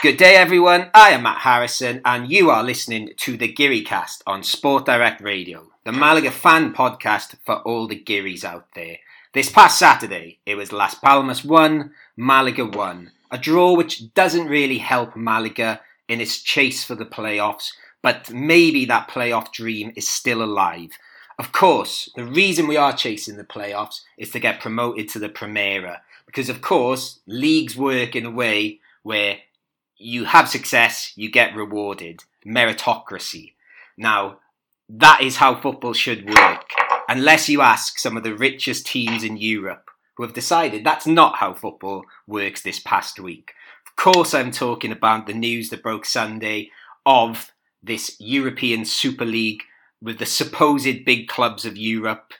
Good day, everyone. I am Matt Harrison, and you are listening to the Geary Cast on Sport Direct Radio, the Malaga fan podcast for all the Gearys out there. This past Saturday, it was Las Palmas 1, Malaga 1. A draw which doesn't really help Malaga in its chase for the playoffs, but maybe that playoff dream is still alive. Of course, the reason we are chasing the playoffs is to get promoted to the Primera, because of course, leagues work in a way where you have success, you get rewarded. Meritocracy. Now, that is how football should work. Unless you ask some of the richest teams in Europe who have decided that's not how football works this past week. Of course, I'm talking about the news that broke Sunday of this European Super League with the supposed big clubs of Europe.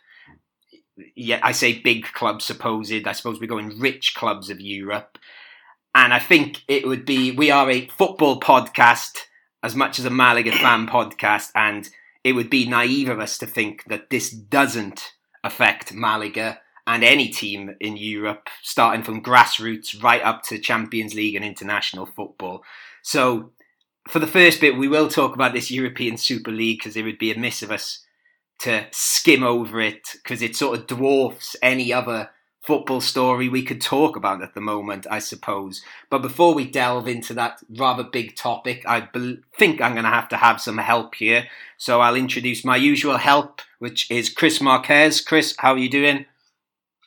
Yeah, I say big clubs supposed. I suppose we're going rich clubs of Europe and I think it would be we are a football podcast as much as a Malaga fan podcast, and it would be naive of us to think that this doesn't affect Malaga and any team in Europe, starting from grassroots right up to Champions League and international football. So, for the first bit, we will talk about this European Super League because it would be amiss of us to skim over it because it sort of dwarfs any other football story we could talk about at the moment, I suppose. But before we delve into that rather big topic, I be- think I'm going to have to have some help here. So I'll introduce my usual help, which is Chris Marquez. Chris, how are you doing?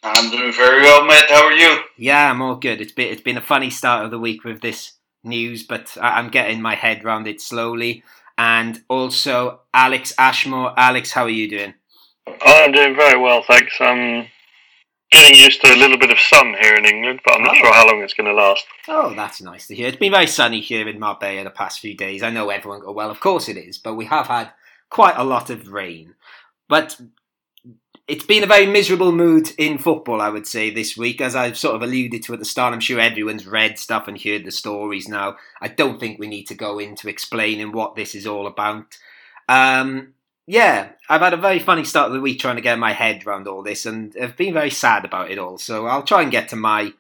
I'm doing very well, Matt. How are you? Yeah, I'm all good. It's been it's been a funny start of the week with this news, but I'm getting my head around it slowly. And also Alex Ashmore. Alex, how are you doing? I'm doing very well, thanks. I'm getting used to a little bit of sun here in England, but I'm not oh. sure how long it's going to last. Oh, that's nice to hear. It's been very sunny here in Marbella the past few days. I know everyone go, well, of course it is, but we have had quite a lot of rain. But it's been a very miserable mood in football, I would say, this week. As I've sort of alluded to at the start, I'm sure everyone's read stuff and heard the stories now. I don't think we need to go into explaining what this is all about. Um, yeah, I've had a very funny start of the week trying to get my head around all this, and I've been very sad about it all. So I'll try and get to my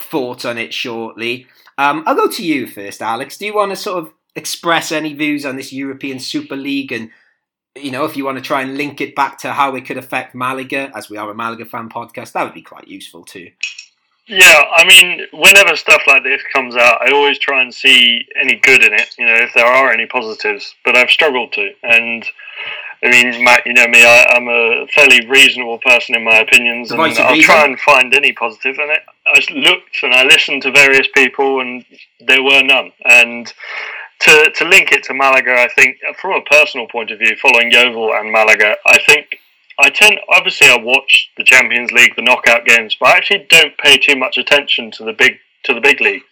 thoughts on it shortly. Um, I'll go to you first, Alex. Do you want to sort of express any views on this European Super League, and you know, if you want to try and link it back to how it could affect Malaga, as we are a Malaga fan podcast, that would be quite useful too. Yeah, I mean, whenever stuff like this comes out, I always try and see any good in it, you know, if there are any positives, but I've struggled to. And I mean, Matt, you know me, I, am a fairly reasonable person in my opinions, and I'll try and find any positive in it. I looked and I listened to various people, and there were none. And to, to link it to Malaga, I think, from a personal point of view, following Yeovil and Malaga, I think I tend obviously I watch the Champions League, the knockout games, but I actually don't pay too much attention to the big to the big league.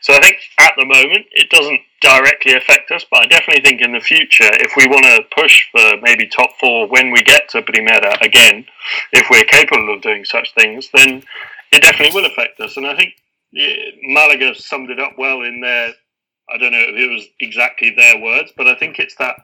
So I think at the moment it doesn't directly affect us, but I definitely think in the future, if we want to push for maybe top four when we get to Primera again, if we're capable of doing such things, then it definitely will affect us. And I think Malaga summed it up well in their. I don't know if it was exactly their words, but I think it's that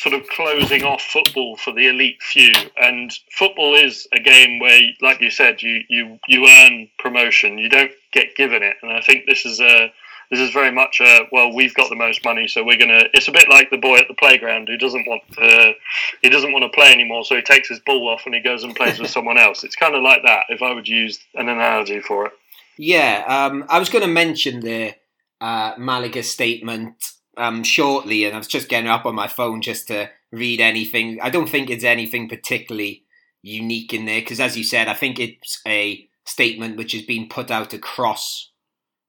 sort of closing off football for the elite few. And football is a game where, like you said, you you you earn promotion. You don't get given it. And I think this is a this is very much a well, we've got the most money, so we're gonna. It's a bit like the boy at the playground who doesn't want to, he doesn't want to play anymore, so he takes his ball off and he goes and plays with someone else. It's kind of like that, if I would use an analogy for it. Yeah, um, I was going to mention the uh, Malaga statement um, shortly, and I was just getting up on my phone just to read anything. I don't think it's anything particularly unique in there because, as you said, I think it's a statement which has been put out across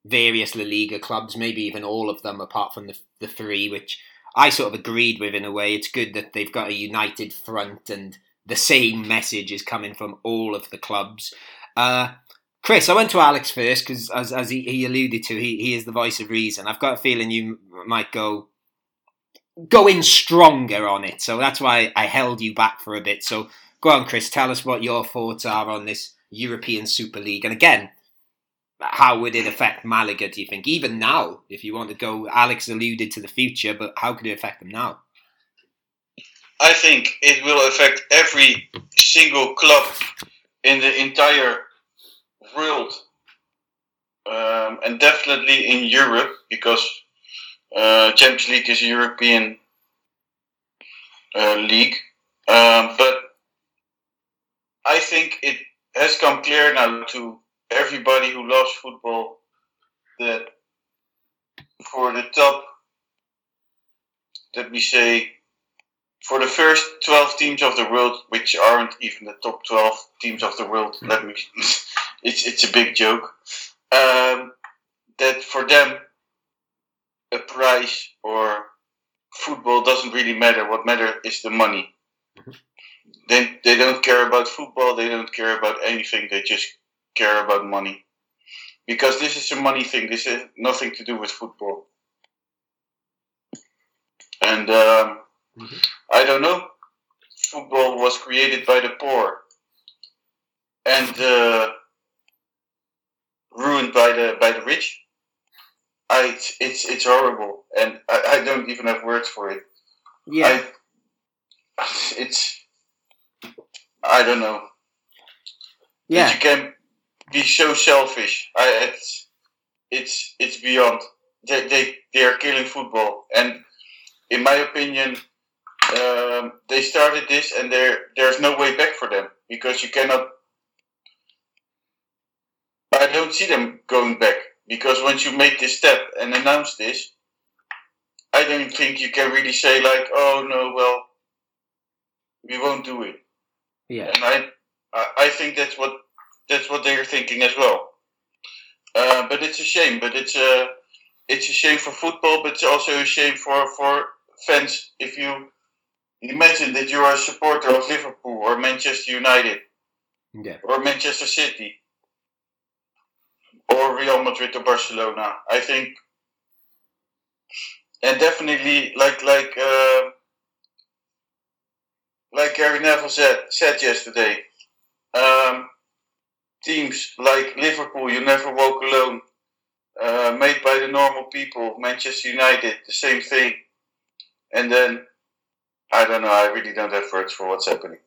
various La Liga clubs, maybe even all of them, apart from the the three, which I sort of agreed with in a way. It's good that they've got a united front and the same message is coming from all of the clubs. Uh, Chris, I went to Alex first because, as, as he, he alluded to, he, he is the voice of reason. I've got a feeling you might go go in stronger on it, so that's why I held you back for a bit. So go on, Chris, tell us what your thoughts are on this European Super League, and again, how would it affect Malaga? Do you think even now, if you want to go? Alex alluded to the future, but how could it affect them now? I think it will affect every single club in the entire world um, and definitely in Europe because uh, Champions League is a European uh, league. Um, but I think it has come clear now to everybody who loves football that for the top, let me say, for the first 12 teams of the world, which aren't even the top 12 teams of the world, let me, it's, it's a big joke, um, that for them, a prize or football doesn't really matter. What matters is the money. Mm-hmm. They, they don't care about football, they don't care about anything, they just care about money. Because this is a money thing, this has nothing to do with football. And um, mm-hmm. I don't know, football was created by the poor and uh, ruined by the by the rich. I it's it's, horrible, and I, I don't even have words for it. Yeah, I, it's I don't know. Yeah, you can be so selfish. I it's it's it's beyond. They they they are killing football, and in my opinion, um, they started this, and there there's no way back for them because you cannot. I don't see them going back because once you make this step and announce this, I don't think you can really say like, "Oh no, well, we won't do it." Yeah. And I, I think that's what that's what they're thinking as well. Uh, but it's a shame. But it's a it's a shame for football, but it's also a shame for for fans. If you imagine that you are a supporter of Liverpool or Manchester United, yeah. or Manchester City, or Real Madrid or Barcelona, I think, and definitely like like. Uh, like Gary Neville said, said yesterday, um, teams like Liverpool, You Never Walk Alone, uh, made by the normal people, Manchester United, the same thing. And then, I don't know, I really don't have words for what's happening.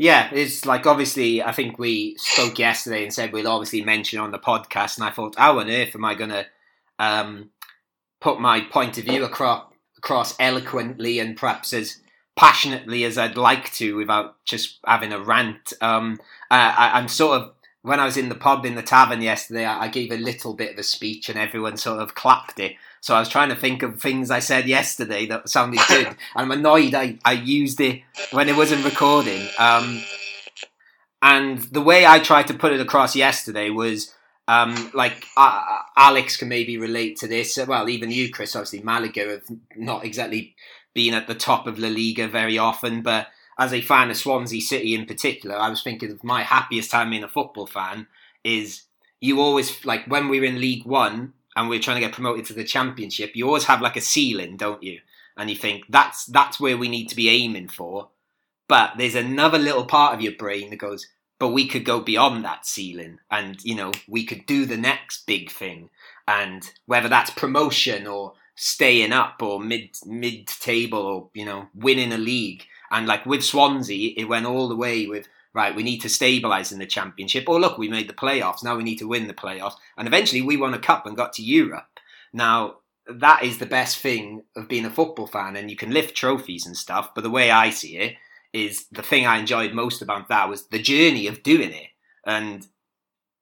Yeah, it's like obviously, I think we spoke yesterday and said we'll obviously mention on the podcast, and I thought, how on earth am I going to um, put my point of view across, across eloquently and perhaps as passionately as I'd like to without just having a rant. Um, I, am sort of when I was in the pub in the tavern yesterday, I, I, gave a little bit of a speech and everyone sort of clapped it. So I was trying to think of things I said yesterday that sounded good. I'm annoyed I, I used it when it wasn't recording. Um, and the way I tried to put it across yesterday was um, like uh, Alex can maybe relate to this. Well, even you, Chris, obviously Malaga have not exactly been at the top of La Liga very often, but as a fan of Swansea City in particular, I was thinking of my happiest time being a football fan is you always like when we were in League One and we are trying to get promoted to the Championship, you always have like a ceiling, don't you? And you think that's that's where we need to be aiming for. But there's another little part of your brain that goes, but we could go beyond that ceiling and you know we could do the next big thing and whether that's promotion or staying up or mid mid table or you know winning a league. And like with Swansea, it went all the way with right. We need to stabilise in the championship. Or oh, look, we made the playoffs. Now we need to win the playoffs. And eventually, we won a cup and got to Europe. Now that is the best thing of being a football fan, and you can lift trophies and stuff. But the way I see it is the thing I enjoyed most about that was the journey of doing it. And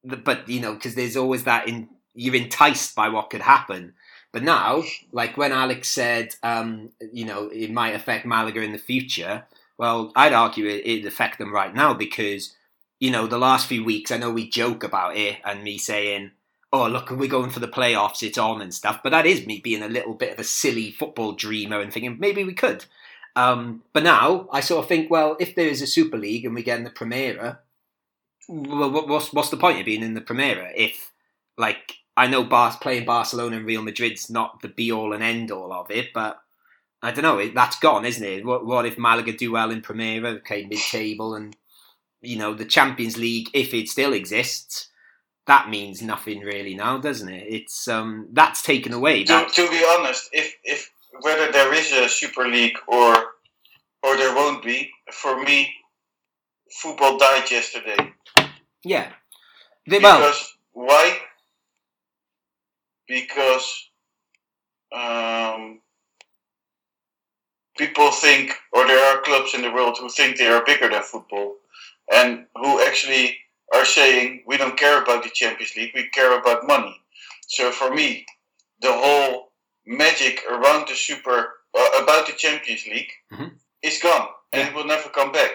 the, but you know, because there's always that in you're enticed by what could happen. But now, like when Alex said, um, you know, it might affect Malaga in the future. Well, I'd argue it, it'd affect them right now because, you know, the last few weeks, I know we joke about it and me saying, oh, look, we're going for the playoffs, it's on and stuff. But that is me being a little bit of a silly football dreamer and thinking maybe we could. Um, but now I sort of think, well, if there is a Super League and we get in the Primera, well, what's what's the point of being in the Primera if, like, I know Bar- playing Barcelona and Real Madrid's not the be all and end all of it, but I don't know. That's gone, isn't it? What, what if Malaga do well in Primera, okay, mid table, and you know the Champions League, if it still exists, that means nothing really now, doesn't it? It's um that's taken away. To, to be honest, if if whether there is a Super League or or there won't be, for me, football died yesterday. Yeah. They, because well, why? Because um, people think, or there are clubs in the world who think they are bigger than football, and who actually are saying we don't care about the Champions League, we care about money. So for me, the whole magic around the super uh, about the Champions League Mhm. is gone, and Yeah. it will never come back.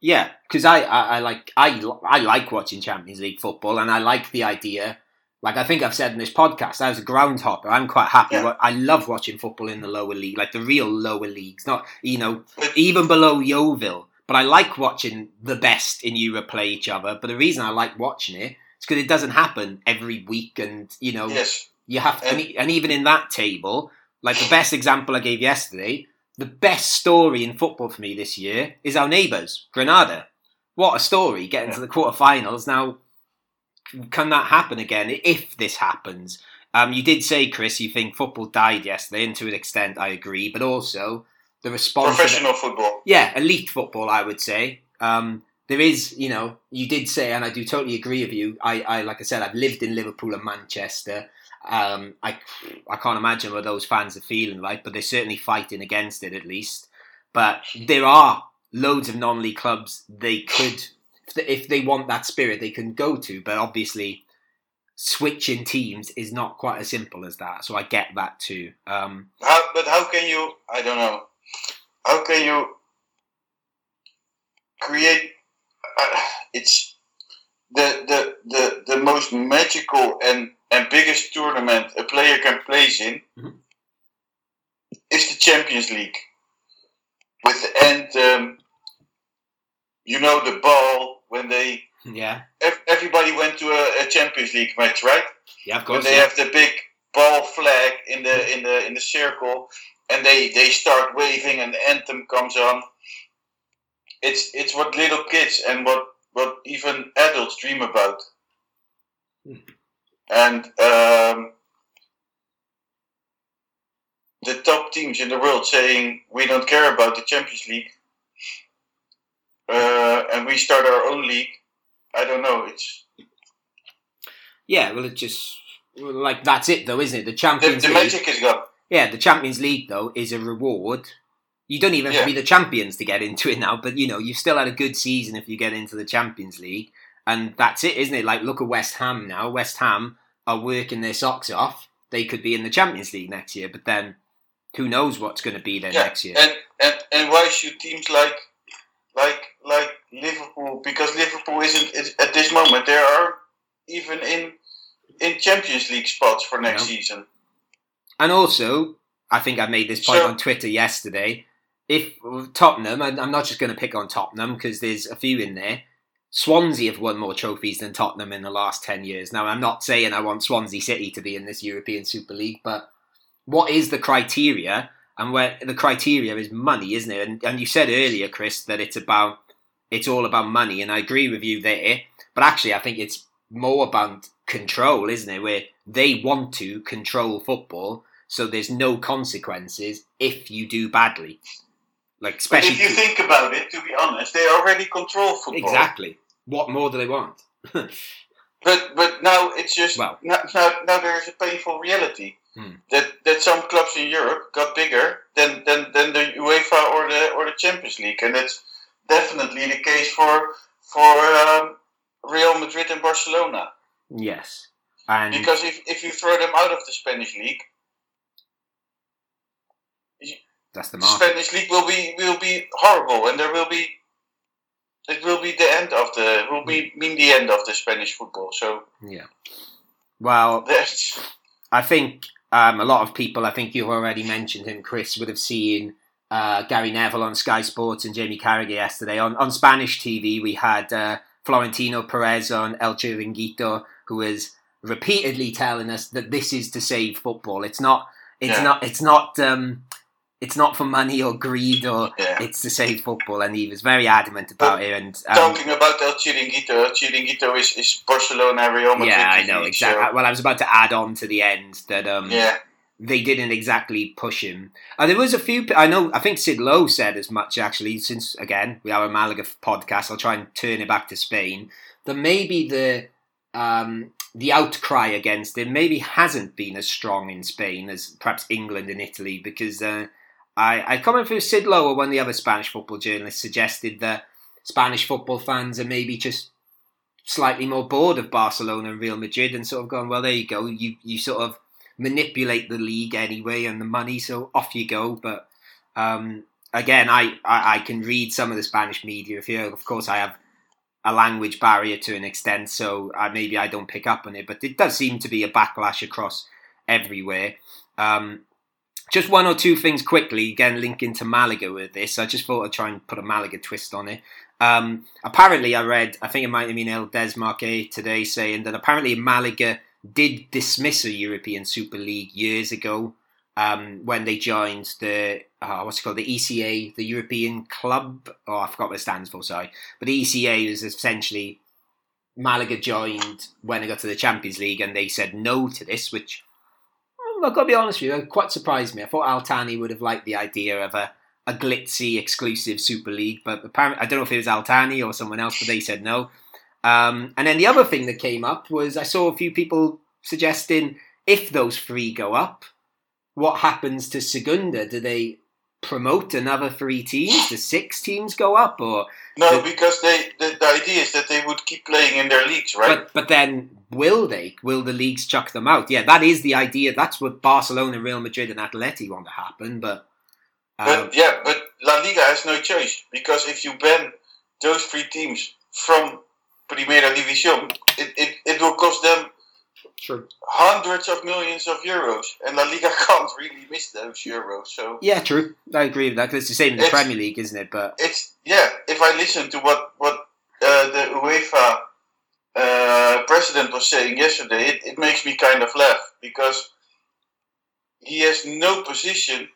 Yeah, because I, I, I like I, I like watching Champions League football, and I like the idea. Like I think I've said in this podcast, I was a groundhopper. I'm quite happy. Yeah. I love watching football in the lower league, like the real lower leagues, not you know even below Yeovil. But I like watching the best in Europe play each other. But the reason I like watching it is because it doesn't happen every week, and you know Yes, you have to, and, and even in that table, like the best example I gave yesterday, the best story in football for me this year is our neighbours, Granada. What a story! Getting to the quarterfinals now. Can that happen again? If this happens, um, you did say, Chris, you think football died yesterday, and to an extent, I agree. But also the response. professional football. yeah, elite football, I would say. Um, there is, you know, you did say, and I do totally agree with you. I, I like I said, I've lived in Liverpool and Manchester. Um, I, I can't imagine what those fans are feeling like, but they're certainly fighting against it at least. But there are loads of non-league clubs they could, if they, want that spirit, they can go to. But obviously, switching teams is not quite as simple as that. So I get that too. Um, How, but how can you? I don't know. How can you create? Uh, it's the, the the the most magical and and biggest tournament a player can place in Mhm. is the Champions League. With the end, um, you know, the ball when they yeah, ev- everybody went to a, a Champions League match, right? yeah, of course. when they yeah. have the big ball flag in the in the in the circle and they they start waving and the anthem comes on it's it's what little kids and what what even adults dream about Hmm. and um, the top teams in the world saying we don't care about the Champions League uh, and we start our own league I don't know it's Yeah, well, it just like that's it though, isn't it? The the, Champions the League. magic is gone Yeah, the Champions League though is a reward. You don't even have to be the champions to get into it now, but you know you've still had a good season if you get into the Champions League, and that's it, isn't it? Like look at West Ham now. West Ham are working their socks off. They could be in the Champions League next year, but then who knows what's going to be there Yeah, next year? And and and why should teams like like like Liverpool? Because Liverpool isn't at this moment. They are even in in Champions League spots for next Yeah. season. And also, I think I made this point So- on Twitter yesterday. If Tottenham, and I'm not just going to pick on Tottenham because there's a few in there. Swansea have won more trophies than Tottenham in the last 10 years. Now, I'm not saying I want Swansea City to be in this European Super League, but what is the criteria? And where the criteria is money, isn't it? And, and you said earlier, Chris, that it's about it's all about money, and I agree with you there. But actually, I think it's more about control, isn't it? Where they want to control football, so there's no consequences if you do badly. Like But especially if you think about it, to be honest, they already control football. exactly. What more do they want? But but now it's just Well. now, now now there is a painful reality Hmm. that that some clubs in Europe got bigger than, than, than the UEFA or the or the Champions League, and that's definitely the case for for um, Real Madrid and Barcelona. yes, and Because if, if you throw them out of the Spanish league, that's the. Spanish league will be will be horrible, and there will be it will be the end of the will be mean the end of the Spanish football. So Yeah. Well, that's I think um, a lot of people, I think you've already mentioned him, Chris, would have seen uh, Gary Neville on Sky Sports and Jamie Carragher yesterday. On, on Spanish TV, we had uh, Florentino Perez on El Chiringuito, who was repeatedly telling us that this is to save football. It's not. It's Yeah. not. It's not. Um, it's not for money or greed, or yeah. it's to save football. And he was very adamant about it. And um, Talking about El Chiringuito, El Chiringuito is, is Barcelona, Real Madrid. yeah, I know exactly. Well, I was about to add on to the end that um, yeah, they didn't exactly push him. Uh, there was a few. I know. I think Sid Lowe said as much actually. Since again we are a Malaga podcast, I'll try and turn it back to Spain. That maybe the um, the outcry against him maybe hasn't been as strong in Spain as perhaps England and Italy because uh, I, I comment through Sid Lower, one of the other Spanish football journalists, suggested that Spanish football fans are maybe just slightly more bored of Barcelona and Real Madrid and sort of going, well, there you go, you, you sort of manipulate the league anyway and the money, so off you go. But um, again, I, I, I can read some of the Spanish media. If you, of course, I have a language barrier to an extent, so I, maybe I don't pick up on it. But it does seem to be a backlash across everywhere. Um, just one or two things quickly, again, linking to Malaga with this. I just thought I'd try and put a Malaga twist on it. Um, apparently, I read, I think it might have been El Desmarque today saying that apparently Malaga did dismiss a European Super League years ago um, when they joined the uh, what's it called the ECA, the European Club. Oh, I forgot what it stands for. Sorry, but the ECA is essentially Malaga joined when they got to the Champions League, and they said no to this, which I've got to be honest with you, it quite surprised me. I thought Al-Thani would have liked the idea of a, a glitzy exclusive Super League, but apparently I don't know if it was Al-Thani or someone else, but they said no. Um, and then the other thing that came up was I saw a few people suggesting if those three go up, what happens to Segunda? Do they promote another three teams? Do six teams go up, or no? because they the, the, idea is that they would keep playing in their leagues, right? But but then will they? Will the leagues chuck them out? Yeah, that is the idea. That's what Barcelona, Real Madrid, and Atleti want to happen. But um, but yeah, but La Liga has no choice because if you ban those three teams from Primera División, it, it, it will cost them Sure. Hundreds of millions of euros, and La Liga can't really miss those euros. So yeah, true. I agree with that. Cause it's the same in the it's, Premier League, isn't it? But it's yeah. If I listen to what what uh, the UEFA uh, president was saying yesterday, it, it makes me kind of laugh because he has no position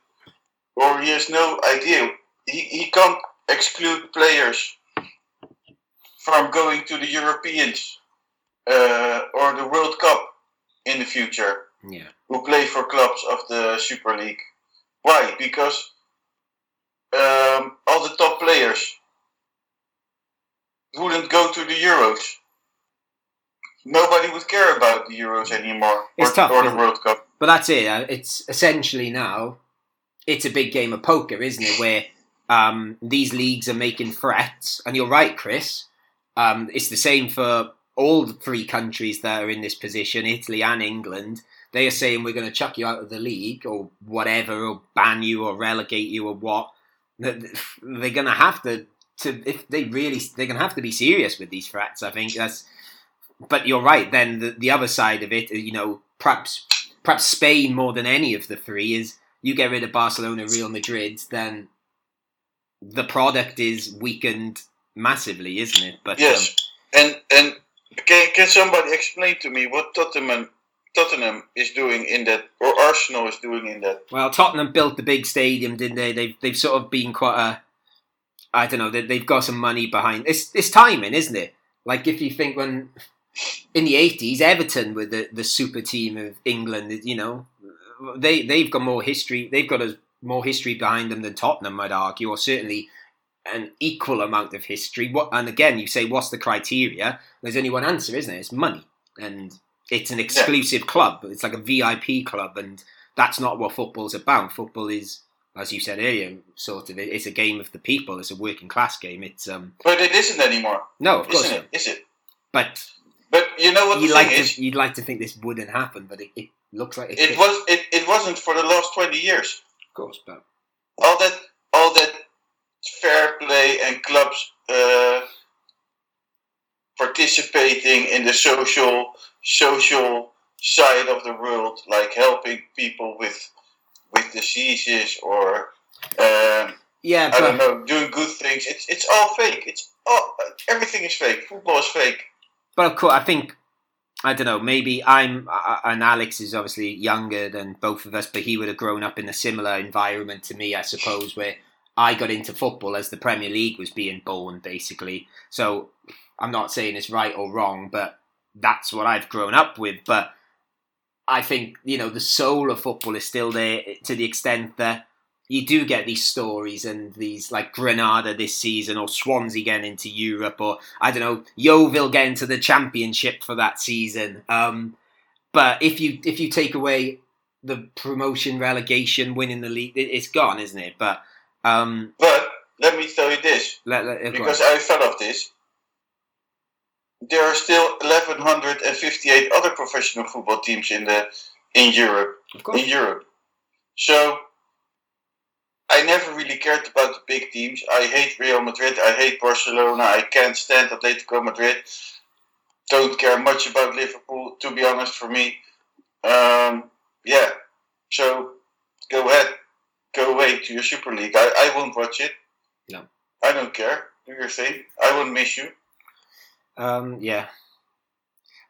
or he has no idea. He, he can't exclude players from going to the Europeans uh, or the World Cup in the future. Yeah. Who play for clubs of the Super League? Why? Because um, all the top players wouldn't go to the Euros. Nobody would care about the Euros anymore, it's or, tough, or the World Cup. But that's it. Uh, it's essentially now, it's a big game of poker, isn't it? Where um, these leagues are making threats, and you're right, Chris. Um, it's the same for all three countries that are in this position, Italy and England, they are saying we're going to chuck you out of the league or whatever, or ban you or relegate you or what. They're going to have to, to if they really, they're going to have to be serious with these threats. I think that's. But you're right. Then the the other side of it, you know, perhaps perhaps Spain more than any of the three is you get rid of Barcelona, Real Madrid, then the product is weakened massively, isn't it? But yes, um, and and can, can somebody explain to me what Tottenham Tottenham is doing in that, or Arsenal is doing in that? Well, Tottenham built the big stadium, didn't they? They've they've sort of been quite a, I don't know, they, they've got some money behind. It's it's timing, isn't it? Like if you think when in the eighties, Everton were the, the super team of England. You know, they they've got more history. They've got a more history behind them than Tottenham, I'd argue, or certainly an equal amount of history. What and again, you say, what's the criteria? There's only one answer, isn't it? It's money, and it's an exclusive yeah. club. It's like a VIP club, and that's not what football's about. Football is, as you said earlier, sort of it's a game of the people. It's a working class game. It's um. But it isn't anymore. No, of course isn't it? Is it? But. But you know what you'd the like thing to, is? You'd like to think this wouldn't happen, but it, it looks like it. It was. It, it wasn't for the last twenty years. Of course, but all that fair play and clubs uh, participating in the social social side of the world, like helping people with with diseases or um, yeah, I don't know, doing good things. It's it's all fake. It's all everything is fake. Football is fake. But of course, I think I don't know. Maybe I'm and Alex is obviously younger than both of us, but he would have grown up in a similar environment to me, I suppose, where I got into football as the Premier League was being born, basically. So I'm not saying it's right or wrong, but that's what I've grown up with. But I think, you know, the soul of football is still there to the extent that you do get these stories and these like Granada this season or Swansea getting into Europe or I don't know Yeovil getting to the championship for that season. Um, but if you if you take away the promotion, relegation, winning the league, it's gone, isn't it? But um, but let me tell you this, let, let, because I thought of this. There are still 1,158 other professional football teams in the in Europe. In Europe, so I never really cared about the big teams. I hate Real Madrid. I hate Barcelona. I can't stand Atletico Madrid. Don't care much about Liverpool, to be honest. For me, um, yeah. So go ahead, go away to your Super League. I, I won't watch it. No, I don't care. Do your thing. I won't miss you. Um, yeah.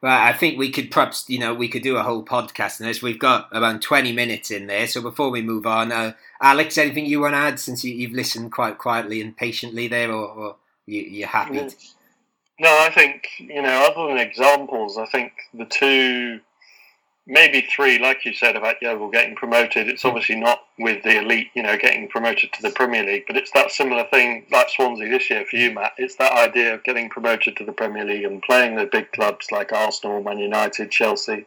Well, I think we could perhaps, you know, we could do a whole podcast on this. We've got about 20 minutes in there. So before we move on, uh, Alex, anything you want to add since you, have listened quite quietly and patiently there, or, or you, you're happy? No, I think, you know, other than examples, I think the two maybe three, like you said about Yeovil getting promoted. It's hmm. obviously not with the elite, you know, getting promoted to the Premier League, but it's that similar thing like Swansea this year for you, Matt. It's that idea of getting promoted to the Premier League and playing the big clubs like Arsenal, Man United, Chelsea.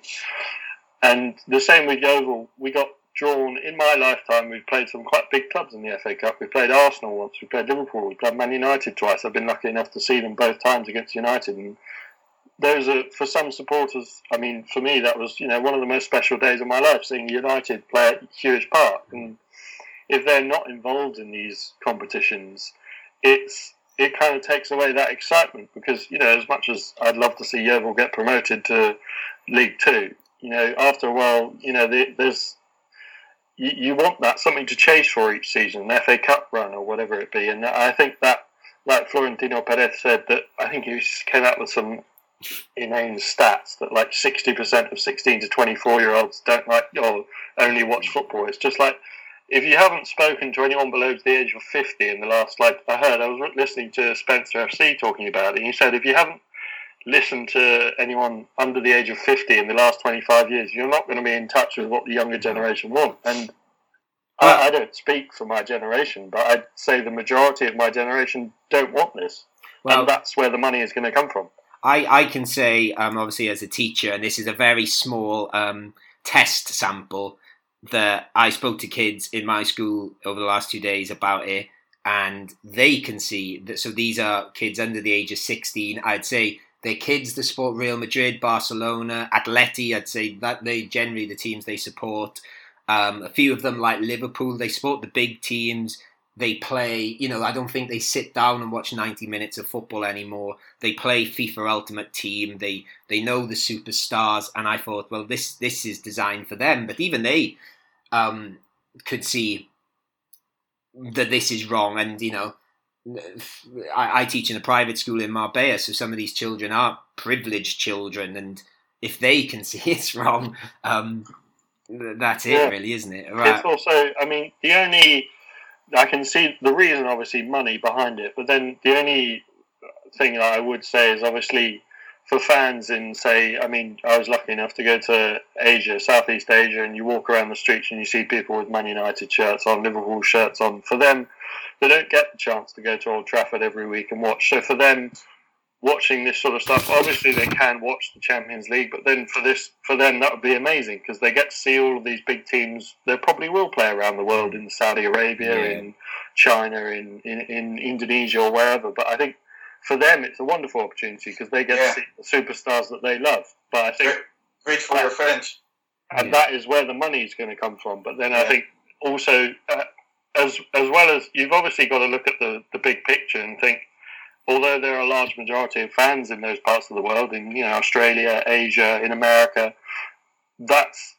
And the same with Yeovil. We got drawn in my lifetime. We've played some quite big clubs in the FA Cup. We played Arsenal once. We played Liverpool. We played Man United twice. I've been lucky enough to see them both times against United. And those are for some supporters. I mean, for me, that was you know one of the most special days of my life, seeing United play at Huish Park. And if they're not involved in these competitions, it's it kind of takes away that excitement because you know as much as I'd love to see Yeovil get promoted to League Two, you know after a while, you know there's you, you want that something to chase for each season, an FA Cup run or whatever it be, and I think that. Like Florentino Perez said, that I think he came out with some inane stats that like 60% of 16 to 24 year olds don't like or only watch football. It's just like if you haven't spoken to anyone below the age of 50 in the last, like I heard, I was listening to Spencer FC talking about it, and he said if you haven't listened to anyone under the age of 50 in the last 25 years, you're not going to be in touch with what the younger generation want. And I, I don't speak for my generation, but I'd say the majority of my generation don't want this. Well, and that's where the money is going to come from. I, I can say, um, obviously, as a teacher, and this is a very small um, test sample, that I spoke to kids in my school over the last two days about it, and they can see that. So these are kids under the age of 16. I'd say they're kids that support Real Madrid, Barcelona, Atleti. I'd say that they generally the teams they support. Um, a few of them, like Liverpool, they support the big teams they play, you know, I don't think they sit down and watch 90 minutes of football anymore. They play FIFA Ultimate Team. They they know the superstars, and I thought, well, this this is designed for them. But even they um, could see that this is wrong, and you know, I, I teach in a private school in Marbella, so some of these children are privileged children, and if they can see it's wrong, um, that's it, yeah. really, isn't it? Right. It's also, I mean, the only I can see the reason, obviously, money behind it. But then the only thing I would say is obviously for fans in, say, I mean, I was lucky enough to go to Asia, Southeast Asia, and you walk around the streets and you see people with Man United shirts on, Liverpool shirts on. For them, they don't get the chance to go to Old Trafford every week and watch. So for them, watching this sort of stuff. Obviously, they can watch the Champions League, but then for this, for them, that would be amazing because they get to see all of these big teams. They probably will play around the world in Saudi Arabia, yeah. in China, in, in, in Indonesia, or wherever. But I think for them, it's a wonderful opportunity because they get yeah. to see the superstars that they love. But I think great for your friends, and yeah. that is where the money is going to come from. But then I think also. Uh, as, as well as you've obviously got to look at the, the big picture and think although there are a large majority of fans in those parts of the world, in you know Australia, Asia, in America, that's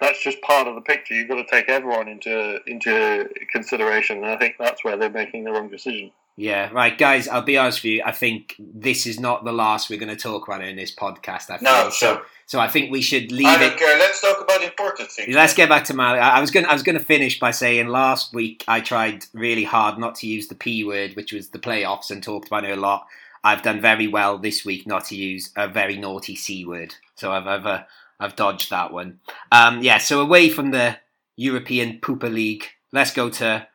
that's just part of the picture. You've got to take everyone into into consideration, and I think that's where they're making the wrong decision. Yeah, right, guys. I'll be honest with you. I think this is not the last we're going to talk about in this podcast. I feel. No, so so I think we should leave I don't it. Care. Let's talk about important things. Let's get back to Mali. I was going. I was going to finish by saying last week I tried really hard not to use the p word, which was the playoffs, and talked about it a lot. I've done very well this week not to use a very naughty c word, so I've I've, uh, I've dodged that one. Um, yeah. So away from the European Pooper League let's go to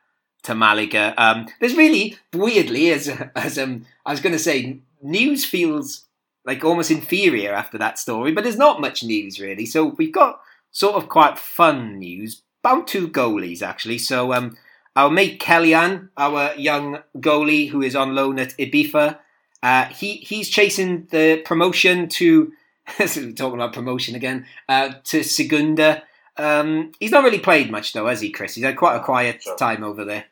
to Malaga. Um, there's really weirdly, as as um, I was going to say, news feels like almost inferior after that story, but there's not much news really. So we've got sort of quite fun news about two goalies actually. So um, our mate Kellyan, our young goalie who is on loan at Ibiza, uh, he he's chasing the promotion to. talking about promotion again uh, to Segunda. Um, he's not really played much though, has he, Chris? He's had quite a quiet Sure. time over there.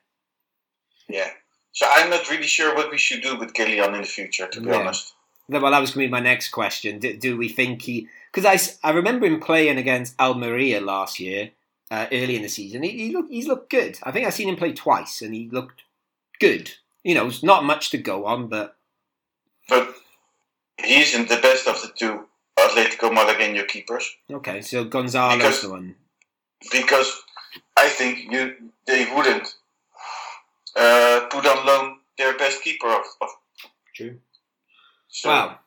Yeah. So I'm not really sure what we should do with Kellyan in the future, to be Yeah. honest. Well, that was going to be my next question. Do, do we think he? Because I, I remember him playing against Almeria last year, uh, early in the season. He, he looked he's looked good. I think I've seen him play twice, and he looked good. You know, it's not much to go on, but But he isn't the best of the two Atletico Malagueño keepers okay. So Gonzalo's Because- the one. because I think you they wouldn't uh, put on loan their best keeper of. of True. so Well,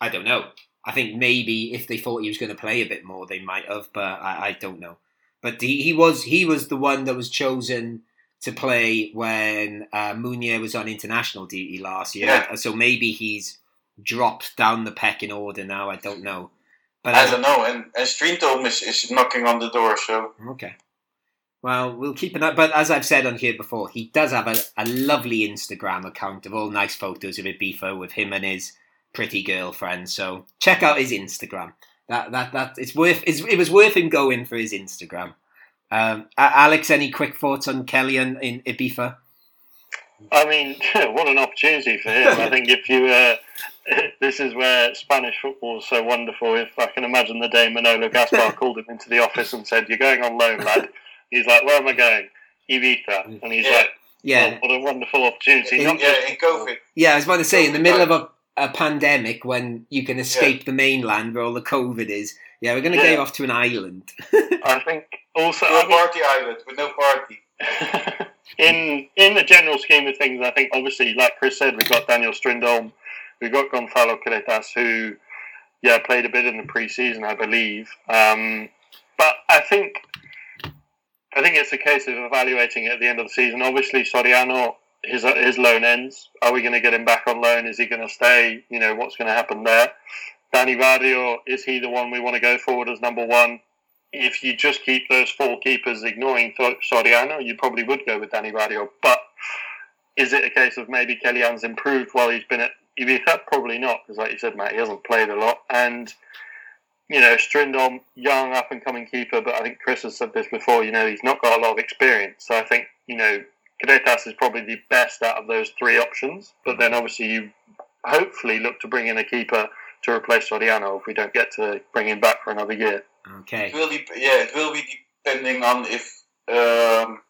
I don't know. I think maybe if they thought he was going to play a bit more, they might have, but I, I don't know. But he, he was he was the one that was chosen to play when uh, Munir was on international duty last year. Yeah. So maybe he's dropped down the pecking order now. I don't know. But I as- don't know, and and Strindholm is, is knocking on the door. So Okay. Well, we'll keep an eye. But as I've said on here before, he does have a, a lovely Instagram account of all nice photos of Ibiza with him and his pretty girlfriend. So check out his Instagram. That that that it's worth. It's, it was worth him going for his Instagram. Um, Alex, any quick thoughts on Kellyan in Ibiza? I mean, what an opportunity for him. I think if you, uh, this is where Spanish football is so wonderful. If I can imagine the day Manolo Gaspar called him into the office and said, "You're going on loan, lad." He's like, "Where am I going?" Ibiza, and he's Yeah. like, Yeah, "Oh, "What a wonderful opportunity!" In- Not yeah, in COVID, yeah. I was about to say in the COVID middle of a, a pandemic when you can escape the mainland where all the COVID is. Yeah, we're going to Yeah. go off to an island. I think also, to I a party island with no party. in in the general scheme of things, I think obviously, like Chris said, we've got Daniel Strindholm, we've got Gonzalo Caretas, who yeah played a bit in the preseason, I believe. Um, but I think I think it's a case of evaluating it at the end of the season. Obviously, Soriano. His, his loan ends. Are we going to get him back on loan? Is he going to stay? You know, what's going to happen there? Danny Barrio, is he the one we want to go forward as number one? if you just keep those four keepers ignoring Soriano, you probably would go with Danny Barrio. But is it a case of maybe Kellyan's improved while he's been at Ibiza? Probably not, because like you said, Matt, he hasn't played a lot. And, you know, Strindholm, young, up and coming keeper, but I think Chris has said this before, you know, he's not got a lot of experience. So I think, you know, Cadetas is probably the best out of those three options. But then obviously you hopefully look to bring in a keeper to replace Soriano if we don't get to bring him back for another year. Okay. It will be, yeah, it will be depending on if um,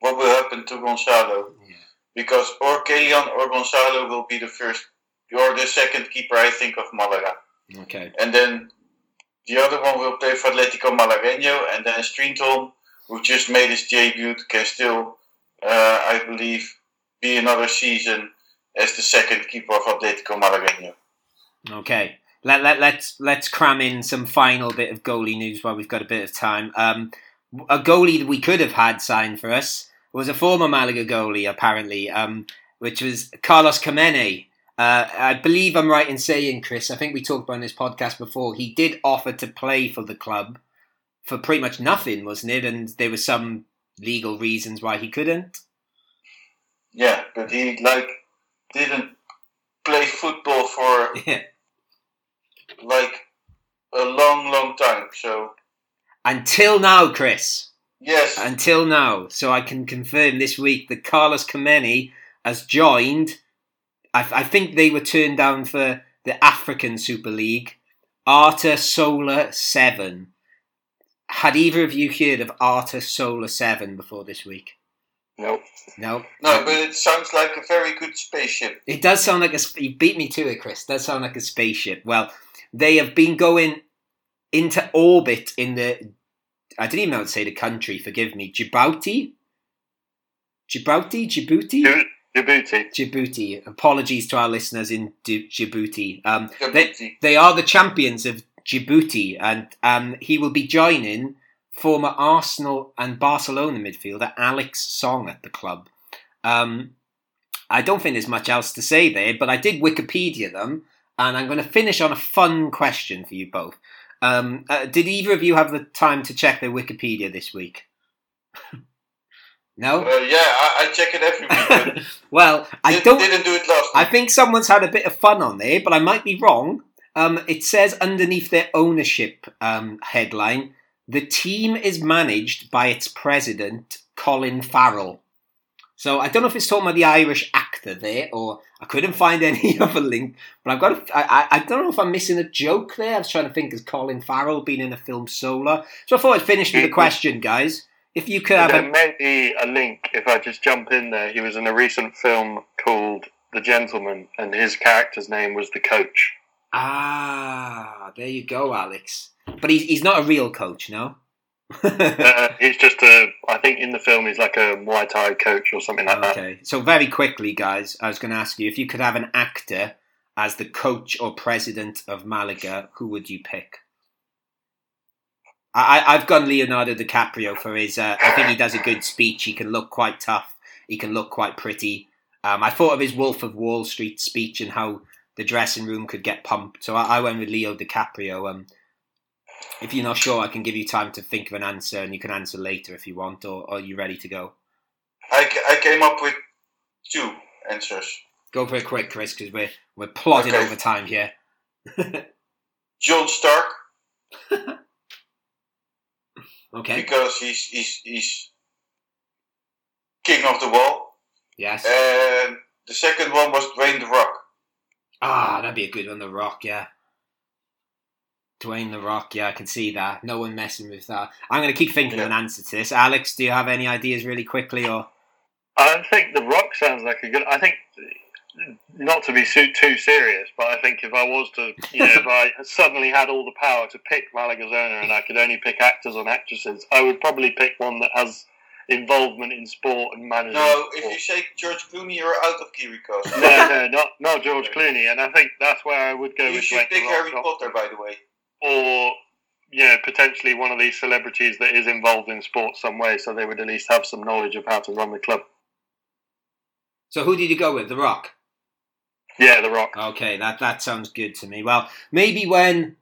what will happen to Gonzalo. Yeah. Because or Kellyan or Gonzalo will be the first or the second keeper, I think, of Malaga. Okay. And then the other one will play for Atletico Malagueño, and then Strindholm, who just made his debut, can still, uh, I believe, be another season as the second keeper of Atletico Malagueño. Okay. Let, let, let's let's cram in some final bit of goalie news while we've got a bit of time. Um, a goalie that we could have had signed for us was a former Malaga goalie, apparently, um, which was Carlos Kameni. Uh, I believe I'm right in saying, Chris, I think we talked about in this podcast before, he did offer to play for the club for pretty much nothing, wasn't it? And there were some legal reasons why he couldn't. Yeah, but he like didn't play football for Yeah. like a long, long time. So Until now, Chris. yes, until now. So I can confirm this week that Carlos Kameni has joined. I, I think they were turned down for the African Super League. Arta Solar 7. Had either of you heard of Arta Solar 7 before this week? No. No? no, but it sounds like a very good spaceship. It does sound like a. You beat me to it, Chris. It does sound like a spaceship. Well, they have been going into orbit in the. I didn't even know how to say the country. Forgive me. Djibouti. Djibouti. Djibouti. Djib- Djibouti. Djibouti. Apologies to our listeners in D- Djibouti. Um, they, they are the champions of Djibouti, and um, he will be joining former Arsenal and Barcelona midfielder Alex Song at the club. Um, I don't think there's much else to say there, but I did Wikipedia them, and I'm going to finish on a fun question for you both. Um, uh, did either of you have the time to check their Wikipedia this week? no. Uh, yeah, I, I, check it every week. well, I did, don't. Didn't do it last. I think someone's had a bit of fun on there, but I might be wrong. Um, it says underneath their ownership um, headline, the team is managed by its president, Colin Farrell. So I don't know if it's talking about the Irish actor there, or I couldn't find any other link. But I've got. A, I, I don't know if I'm missing a joke there. I was trying to think has Colin Farrell been in a film Solar? So I thought I'd finish with a question, guys. If you could have there a, may be a link if I just jump in there. He was in a recent film called The Gentlemen, and his character's name was the Coach. ah, there you go, Alex. But he's he's not a real coach, no. uh, he's just a. I think in the film he's like a Muay Thai coach or something like that. Okay, so very quickly, guys, I was going to ask you if you could have an actor as the coach or president of Malaga, who would you pick? I, I've gone Leonardo DiCaprio for his. Uh, I think he does a good speech. He can look quite tough. He can look quite pretty. Um, I thought of his Wolf of Wall Street speech and how the dressing room could get pumped. So I, I went with Leo DiCaprio. Um, if you're not sure, I can give you time to think of an answer, and you can answer later if you want. Or, or are you ready to go? I, I came up with two answers. Go for it quick, Chris, because we're we're plodding Okay. over time here. John Stark, okay. because he's he's he's king of the wall, Yes. and the second one was Dwayne the Rock. Ah, that'd be a good one. The Rock, yeah. Dwayne the Rock, yeah, I can see that. No one messing with that. I'm going to keep thinking of an answer to this. Alex, do you have any ideas really quickly, or I think The Rock sounds like a good. I think not to be too, too serious, but I think if I was to, you know, if I suddenly had all the power to pick Malaga's owner and I could only pick actors and actresses, I would probably pick one that has involvement in sport and management. No, if you say George Clooney, you're out of Kirikos. no, no, not not George Clooney, and I think that's where I would go You with should pick Harry not- Potter, by the way. or you know potentially one of these celebrities that is involved in sport some way, so they would at least have some knowledge of how to run the club. so? Who did you go with? The Rock. Yeah, The Rock. Okay, that that sounds good to me. Well, maybe when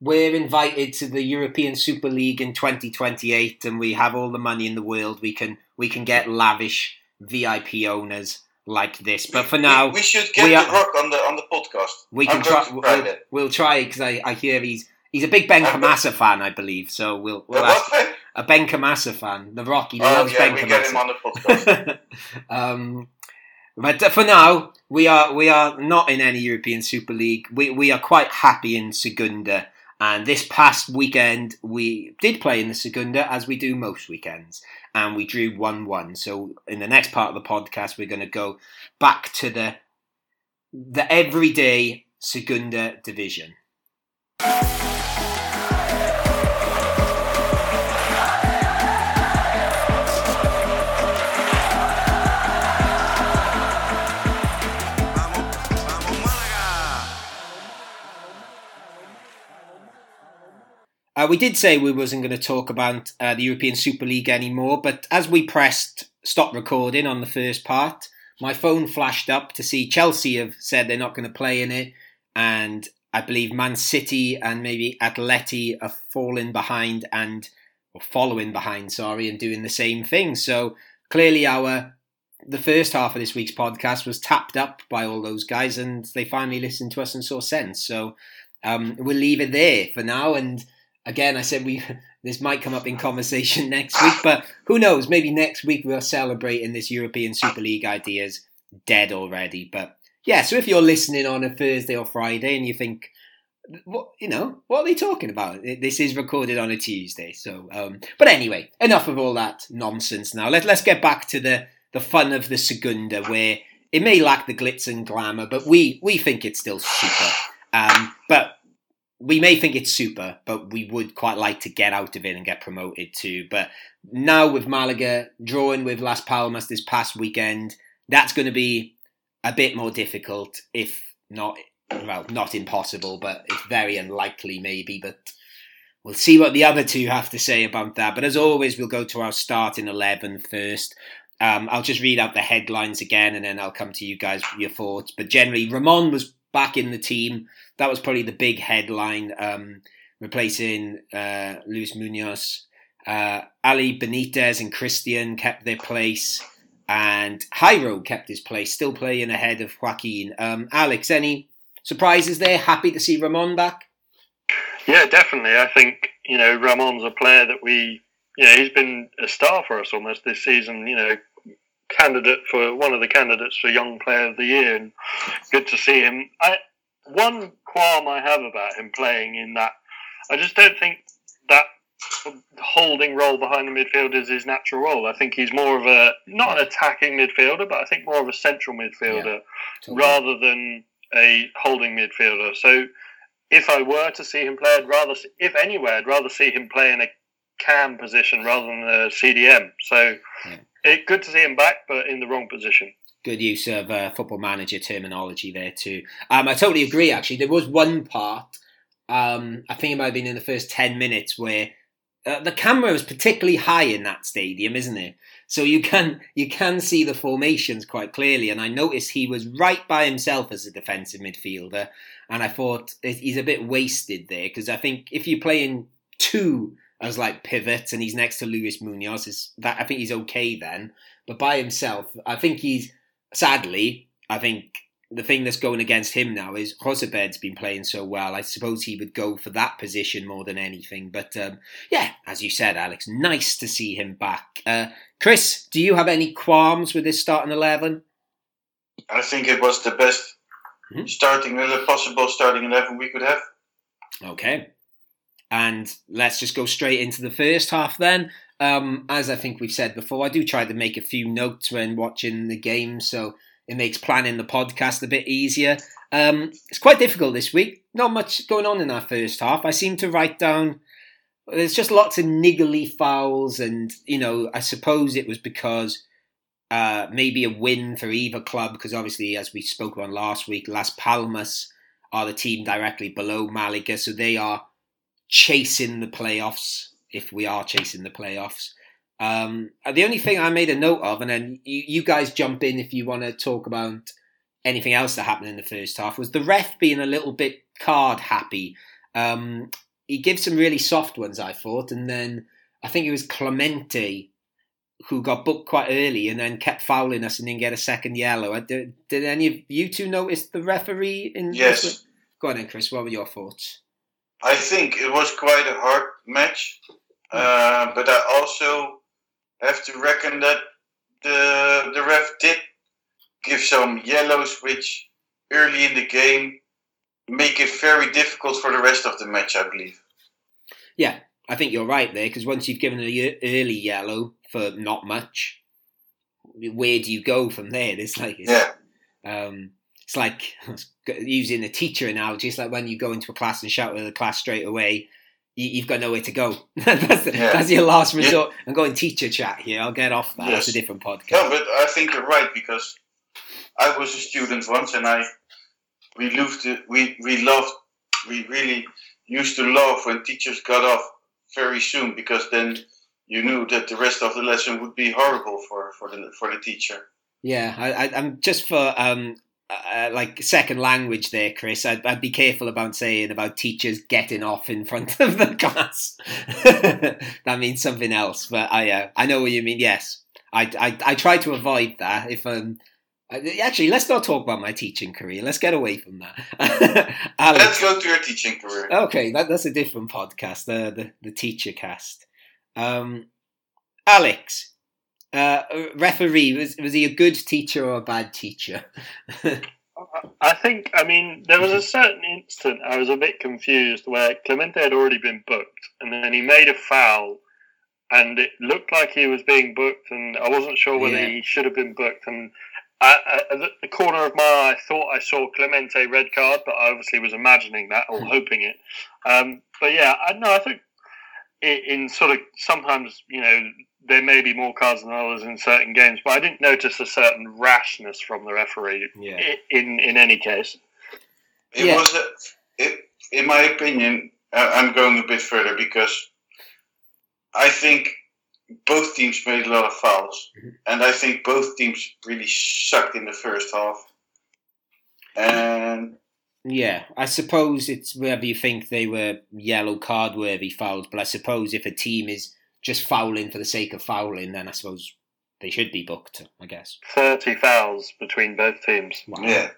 we're invited to the European Super League in 2028 and we have all the money in the world, we can we can get lavish VIP owners like this. But for now, we, should get we are- the Rock on the on the podcast. We can try. We'll, we'll try because I, I hear he's he's a big Benkhemassa fan, I believe. So we'll we'll ask a Benkhemassa fan. The Rocky Oh loves yeah, Ben we get him on the podcast. um, but for now, we are we are not in any European Super League. We we are quite happy in Segunda. And this past weekend, we did play in the Segunda as we do most weekends, and we drew one-one. So in the next part of the podcast, we're going to go back to the the everyday Segunda division. Uh, we did say we wasn't going to talk about uh, the European Super League anymore, but as we pressed stop recording on the first part, my phone flashed up to see Chelsea have said they're not going to play in it, and I believe Man City and maybe Atleti are falling behind and or following behind, sorry, and doing the same thing. So clearly, our the first half of this week's podcast was tapped up by all those guys, and they finally listened to us and saw sense. So um, we'll leave it there for now, and again, I said we this might come up in conversation next week, but who knows? Maybe next week we're celebrating this European Super League ideas dead already. But yeah, so if you're listening on a Thursday or Friday and you think, what you know, what are they talking about? This is recorded on a Tuesday, so. Um, but anyway, enough of all that nonsense. Now let let's get back to the the fun of the Segunda, where it may lack the glitz and glamour, but we we think it's still super. Um, but we may think it's super, but we would quite like to get out of it and get promoted too. But now with Malaga drawing with Las Palmas this past weekend, that's going to be a bit more difficult, if not, well, not impossible, but it's very unlikely maybe. But we'll see what the other two have to say about that. But as always, we'll go to our starting 11 first. Um, I'll just read out the headlines again and then I'll come to you guys your thoughts. But generally, Ramon was back in the team. That was probably the big headline, um, replacing uh, Luis Munoz. Uh, Ali Benitez and Christian kept their place, and Jairo kept his place, still playing ahead of Joaquin. Um, Alex, any surprises there? Happy to see Ramon back? Yeah, definitely. I think you know Ramon's a player that we, you know, he's been a star for us almost this season. You know, candidate for one of the candidates for Young Player of the Year, and good to see him. I one qualm I have about him playing in that, I just don't think that holding role behind the midfield is his natural role. I think he's more of a not an attacking midfielder, but I think more of a central midfielder yeah, totally. rather than a holding midfielder. So if I were to see him play, I'd rather, if anywhere, I'd rather see him play in a cam position rather than a CDM. So yeah. It good to see him back, but in the wrong position. Good use of uh, football manager terminology there too. Um, I totally agree. Actually, there was one part. Um, I think it might have been in the first ten minutes where uh, the camera is particularly high in that stadium, isn't it? So you can you can see the formations quite clearly. And I noticed he was right by himself as a defensive midfielder, and I thought he's a bit wasted there because I think if you're playing two as like pivots and he's next to Luis Munoz, is that I think he's okay then. But by himself, I think he's sadly, I think the thing that's going against him now is Jozabed's been playing so well. I suppose he would go for that position more than anything. But um, yeah, as you said, Alex, nice to see him back. Uh, Chris, do you have any qualms with this starting eleven? I think it was the best mm-hmm. starting possible starting eleven we could have. Okay, and let's just go straight into the first half then. Um, as I think we've said before, I do try to make a few notes when watching the game, so it makes planning the podcast a bit easier. Um, it's quite difficult this week. Not much going on in our first half. I seem to write down. There's just lots of niggly fouls, and you know, I suppose it was because uh, maybe a win for either club, because obviously, as we spoke on last week, Las Palmas are the team directly below Malaga, so they are chasing the playoffs. If we are chasing the playoffs, um, the only thing I made a note of, and then you, you guys jump in if you want to talk about anything else that happened in the first half, was the ref being a little bit card happy. Um, he gives some really soft ones, I thought, and then I think it was Clemente who got booked quite early and then kept fouling us and didn't get a second yellow. Did, did any of you two notice the referee in yes. This? Go on then, Chris. What were your thoughts? I think it was quite a hard match, uh, but I also have to reckon that the the ref did give some yellows, which early in the game make it very difficult for the rest of the match. I believe. Yeah, I think you're right there because once you've given an early yellow for not much, where do you go from there? It's like it's, yeah. Um, it's like using a teacher analogy. It's like when you go into a class and shout at the class straight away you, have got nowhere to go. that's, the, yeah. that's your last resort. Yeah. I'm going teacher chat here. I'll get off that. Yes. That's a different podcast. No, but I think you're right because I was a student once, and I we loved. We we loved. We really used to love when teachers got off very soon because then you knew that the rest of the lesson would be horrible for for the for the teacher. Yeah, I, am just for um, uh, like second language there, Chris. I'd, I'd, be careful about saying about teachers getting off in front of the class. that means something else, but I uh, I know what you mean. Yes, I, I I try to avoid that. If um actually, let's not talk about my teaching career. Let's get away from that. Alex, let's go to your teaching career. Okay, that, that's a different podcast. The the, the teacher cast. Um, Alex, uh, referee was was he a good teacher or a bad teacher? I think. I mean, there was a certain instant I was a bit confused where Clemente had already been booked, and then he made a foul, and it looked like he was being booked, and I wasn't sure whether yeah. he should have been booked. And I, I, at the corner of my eye, I thought I saw Clemente red card, but I obviously was imagining that or hoping it. Um, but yeah, I know. I think in sort of sometimes you know there may be more cards than others in certain games, but I didn't notice a certain rashness from the referee. Yeah. In in any case, it yeah. was, a, it, in my opinion, I'm going a bit further because I think both teams made a lot of fouls, mm-hmm. and I think both teams really sucked in the first half. And yeah, I suppose it's whether you think they were yellow card worthy fouls, but I suppose if a team is just fouling for the sake of fouling, then I suppose they should be booked. I guess thirty fouls between both teams. Wow. Yeah.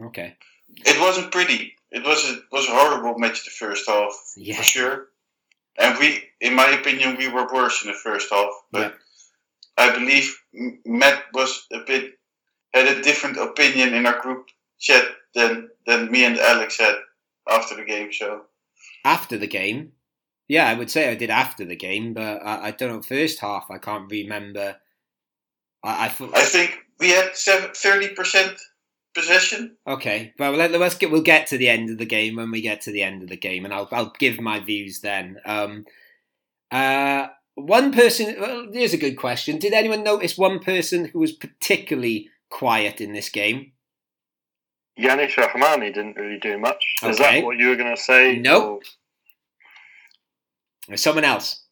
Okay. It wasn't pretty. It was a, was a horrible match the first half yeah. for sure. And we, in my opinion, we were worse in the first half. But yeah. I believe Matt was a bit had a different opinion in our group chat than than me and Alex had after the game. So after the game, yeah, I would say I did after the game, but I, I don't know. First half, I can't remember. I I, thought, I think we had thirty percent possession. Okay, well let, us get we'll get to the end of the game when we get to the end of the game, and I'll I'll give my views then. Um, uh, one person. Well, here's a good question. Did anyone notice one person who was particularly quiet in this game? Yanis Rahmani didn't really do much. Is that what you were going to say? No. Nope. Someone else.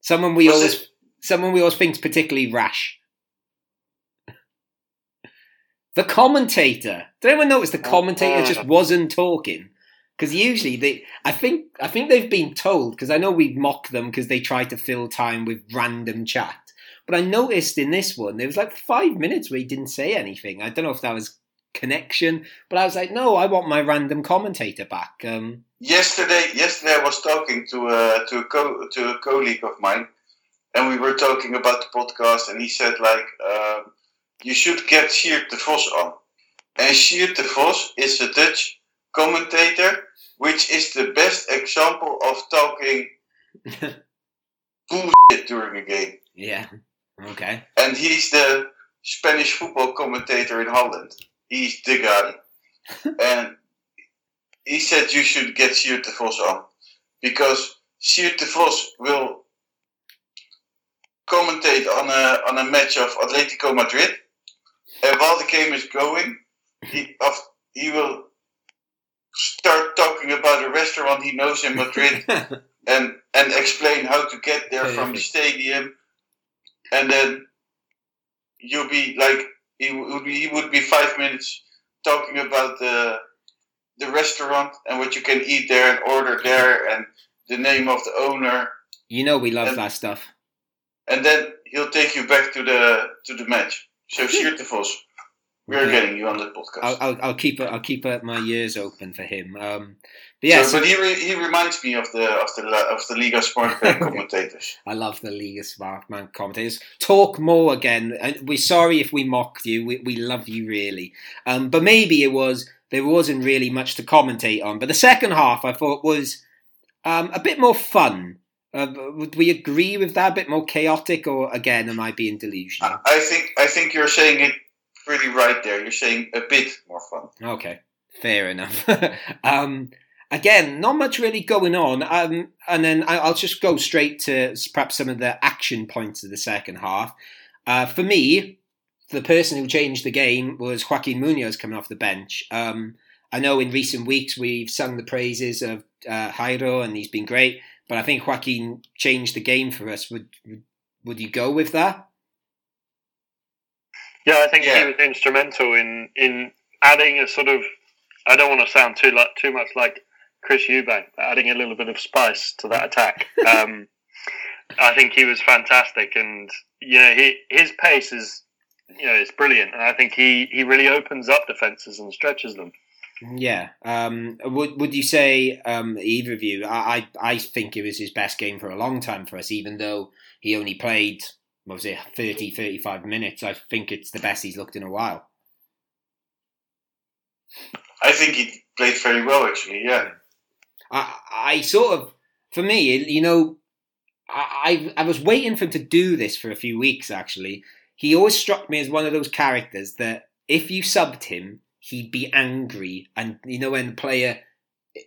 Someone we was always. It? Someone we always think's particularly rash. The commentator. Did anyone notice the commentator just wasn't talking? Because usually they, I think, I think they've been told. Because I know we mock them because they try to fill time with random chat. But I noticed in this one there was like five minutes where he didn't say anything. I don't know if that was connection, but I was like, no, I want my random commentator back. Um, yesterday, yesterday I was talking to a to a co- to a colleague of mine, and we were talking about the podcast, and he said like. Um, you should get Sierd de Vos on. And Sierd de Vos is a Dutch commentator, which is the best example of talking bullshit during a game. Yeah. Okay. And he's the Spanish football commentator in Holland. He's the guy. and he said you should get Sierd de Vos on. Because Sierd de Vos will commentate on a on a match of Atletico Madrid and while the game is going, he he will start talking about a restaurant he knows in Madrid and and explain how to get there from the stadium, and then you'll be like he would be, he would be five minutes talking about the the restaurant and what you can eat there and order there and the name of the owner. You know we love and, that stuff. And then he'll take you back to the to the match. So Sierd de Vos, we're yeah. getting you on the podcast. I'll, I'll, I'll keep I'll keep my ears open for him. Um, but yeah, so, so, but he re, he reminds me of the of the of the Liga Smart commentators. I love the Liga Smart Man commentators. Talk more again. And we're sorry if we mocked you. We, we love you really. Um, but maybe it was there wasn't really much to commentate on. But the second half I thought was um, a bit more fun. Uh, would we agree with that? A bit more chaotic, or again, am I being delusional? I think I think you're saying it pretty right there. You're saying a bit more fun. Okay, fair enough. um, again, not much really going on. Um, and then I'll just go straight to perhaps some of the action points of the second half. Uh, for me, the person who changed the game was Joaquin Munoz coming off the bench. Um, I know in recent weeks we've sung the praises of uh, Jairo and he's been great. But I think Joaquin changed the game for us. Would would you go with that? Yeah, I think yeah. he was instrumental in in adding a sort of. I don't want to sound too like too much like Chris Eubank, but adding a little bit of spice to that attack. Um, I think he was fantastic, and you know, he his pace is you know it's brilliant, and I think he he really opens up defenses and stretches them. Yeah. Um, would would you say um, either of you? I, I think it was his best game for a long time for us, even though he only played what was it 30, 35 minutes. I think it's the best he's looked in a while. I think he played very well, actually. Yeah. I I sort of for me, you know, I I was waiting for him to do this for a few weeks. Actually, he always struck me as one of those characters that if you subbed him he'd be angry, and you know when the player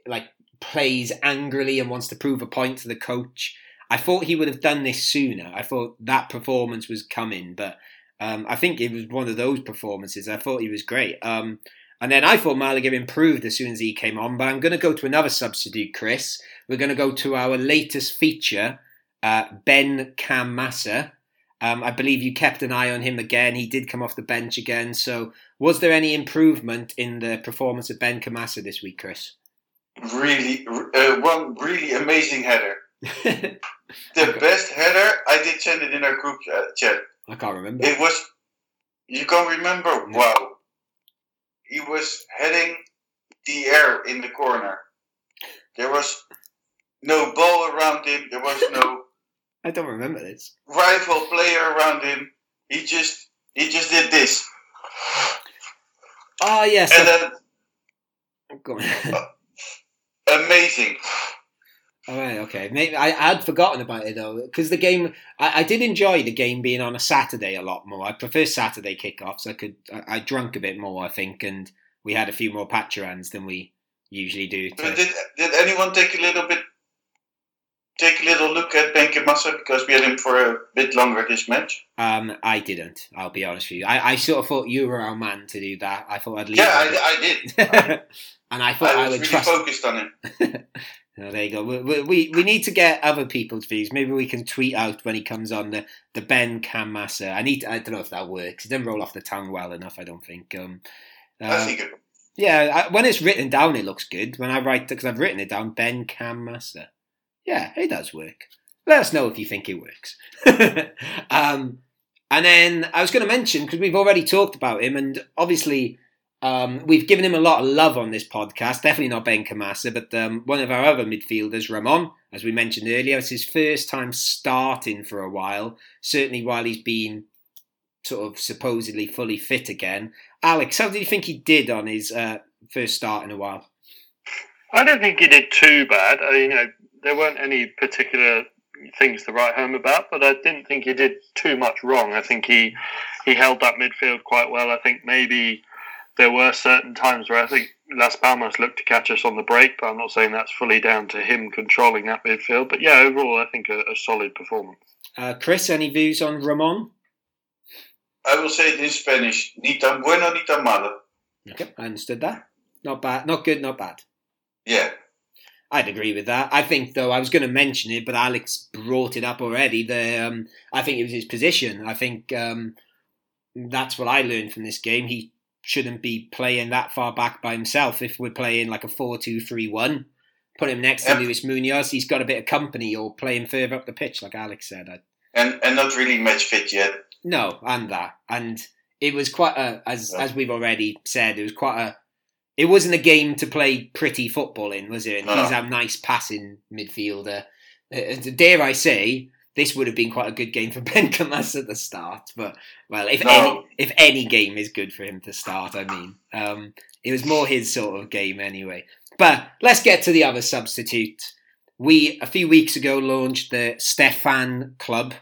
like plays angrily and wants to prove a point to the coach. I thought he would have done this sooner. I thought that performance was coming, but um, I think it was one of those performances. I thought he was great. Um, And then I thought Malaga improved as soon as he came on, but I'm going to go to another substitute, Chris. We're going to go to our latest feature, uh, Benkhemassa. Um, I believe you kept an eye on him again. He did come off the bench again. So, was there any improvement in the performance of Benkhemassa this week, Chris? Really, uh, one really amazing header. the okay. best header. I did send it in our group chat. I can't remember. It was. You can't remember? No. Wow. He was heading the air in the corner. There was no ball around him. There was no. I don't remember this. Rival player around him. He just he just did this. Oh yes. And then. uh, amazing. All right, okay. Maybe I had forgotten about it though, because the game I, I, did enjoy the game being on a Saturday a lot more. I prefer Saturday kickoffs. I could I, I drunk a bit more, I think, and we had a few more patch runs than we usually do. To... Did Did anyone take a little bit take a little look at Benkhemassa because we had him for a bit longer this match? Um, I didn't. I'll be honest with you. I, I sort of thought you were our man to do that. I thought I'd leave. Yeah, I, I, did. and I thought I, I would really trust. focused on him. Oh, there you go. We, we, we need to get other people's views. Maybe we can tweet out when he comes on the, the Benkhemassa. I need. To, I don't know if that works. It doesn't roll off the tongue well enough. I don't think. Um, uh, I think it. Yeah, when it's written down, it looks good. When I write, because I've written it down, Benkhemassa. Yeah, it does work. Let us know if you think it works. um, and then I was going to mention because we've already talked about him, and obviously um, we've given him a lot of love on this podcast. Definitely not Benkhemassa, but um, one of our other midfielders, Ramon, as we mentioned earlier, it's his first time starting for a while. Certainly while he's been sort of supposedly fully fit again. Alex, how did you think he did on his uh, first start in a while? I don't think he did too bad. I, you know, there weren't any particular things to write home about, but I didn't think he did too much wrong. I think he he held that midfield quite well. I think maybe there were certain times where I think Las Palmas looked to catch us on the break, but I'm not saying that's fully down to him controlling that midfield. But yeah, overall, I think a, a solid performance. Uh, Chris, any views on Ramon? I will say it in Spanish: ni tan bueno ni tan malo. Okay, I understood that. Not bad, not good, not bad. Yeah. I'd agree with that. I think, though, I was going to mention it, but Alex brought it up already. The um, I think it was his position. I think um, that's what I learned from this game. He shouldn't be playing that far back by himself. If we're playing like a 4 2 3 1, put him next yep. to Luis Munoz, he's got a bit of company or playing further up the pitch, like Alex said. I, and and not really match fit yet. No, and that. And it was quite a, as, as we've already said, it was quite a, it wasn't a game to play pretty football in, was it? And no. he's a nice passing midfielder. Uh, dare I say, this would have been quite a good game for Benkhemassa at the start. But well, if no. any if any game is good for him to start, I mean, um, it was more his sort of game anyway. But let's get to the other substitute. We a few weeks ago launched the Stefan Club,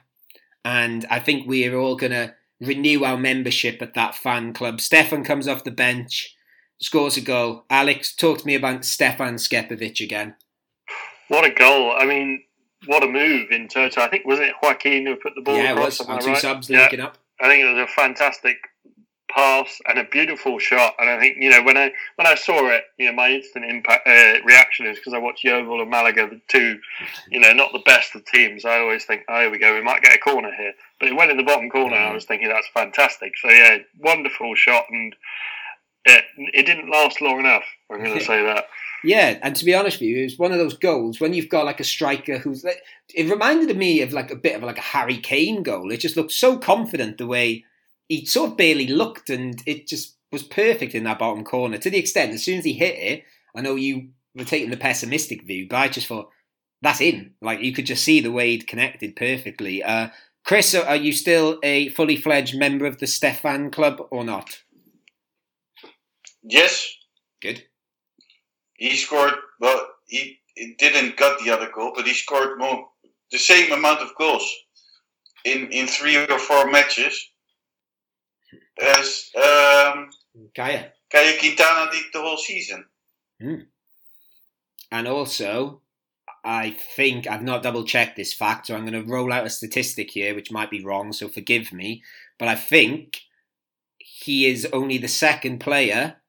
and I think we are all gonna renew our membership at that fan club. Stefan comes off the bench, scores a goal. Alex, talk to me about Stefan Scepovic again. What a goal! I mean, what a move in total. I think was it Joaquin who put the ball yeah, across? it was. two right? subs linking yeah. up. I think it was a fantastic pass and a beautiful shot. And I think you know when I when I saw it, you know my instant impact uh, reaction is because I watched Yeovil and Malaga, the two, you know, not the best of teams. I always think, oh, here we go, we might get a corner here. But it went in the bottom corner. Mm. I was thinking that's fantastic. So yeah, wonderful shot, and it it didn't last long enough. I'm going to say that. Yeah, and to be honest with you, it was one of those goals when you've got like a striker who's like, it reminded me of like a bit of like a Harry Kane goal. It just looked so confident the way he sort of barely looked, and it just was perfect in that bottom corner to the extent as soon as he hit it. I know you were taking the pessimistic view, but I just thought that's in. Like you could just see the way it connected perfectly. Uh, Chris, are you still a fully fledged member of the Stefan Club or not? Yes. Good he scored. Well, he, he didn't got the other goal, but he scored more the same amount of goals in in three or four matches as um, Caye. Caye Quintana did the whole season. Hmm. And also, I think I've not double checked this fact, so I'm going to roll out a statistic here, which might be wrong, so forgive me. But I think he is only the second player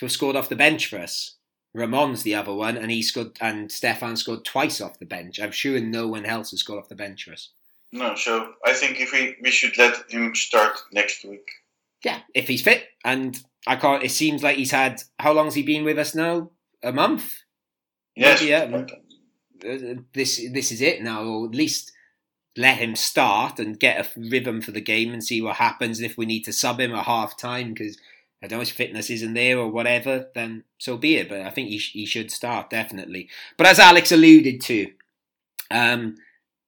to have scored off the bench for us. Ramon's the other one, and he scored, and Stefan scored twice off the bench. I'm sure no one else has scored off the bench for us. No, so I think if we we should let him start next week. Yeah, if he's fit, and I can't. It seems like he's had how long's he been with us now? A month. Yes. Yeah. This this is it now, or at least let him start and get a rhythm for the game and see what happens. And if we need to sub him at half time because I don't know his fitness isn't there or whatever, then so be it. But I think he, sh- he should start definitely. But as Alex alluded to, um,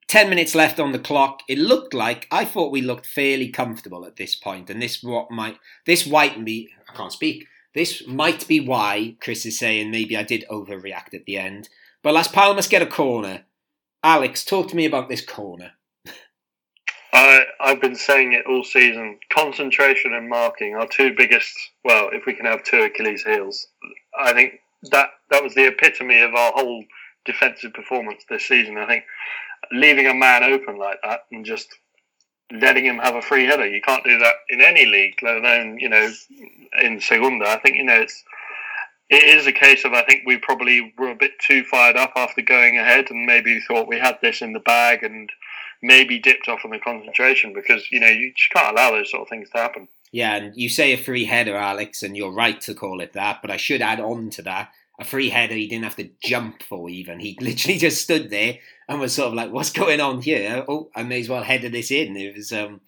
ten minutes left on the clock. It looked like I thought we looked fairly comfortable at this point, and this what might this might be I can't speak. This might be why Chris is saying maybe I did overreact at the end. But Las Palmas get a corner. Alex, talk to me about this corner. I, I've been saying it all season. Concentration and marking are two biggest. Well, if we can have two Achilles heels, I think that that was the epitome of our whole defensive performance this season. I think leaving a man open like that and just letting him have a free header. You can't do that in any league, let alone you know in Segunda. I think you know it's it is a case of I think we probably were a bit too fired up after going ahead and maybe thought we had this in the bag and maybe dipped off on the concentration because you know you just can't allow those sort of things to happen. Yeah, and you say a free header, Alex, and you're right to call it that. But I should add on to that a free header he didn't have to jump for even. He literally just stood there and was sort of like, "What's going on here? Oh, I may as well header this in." It was, um,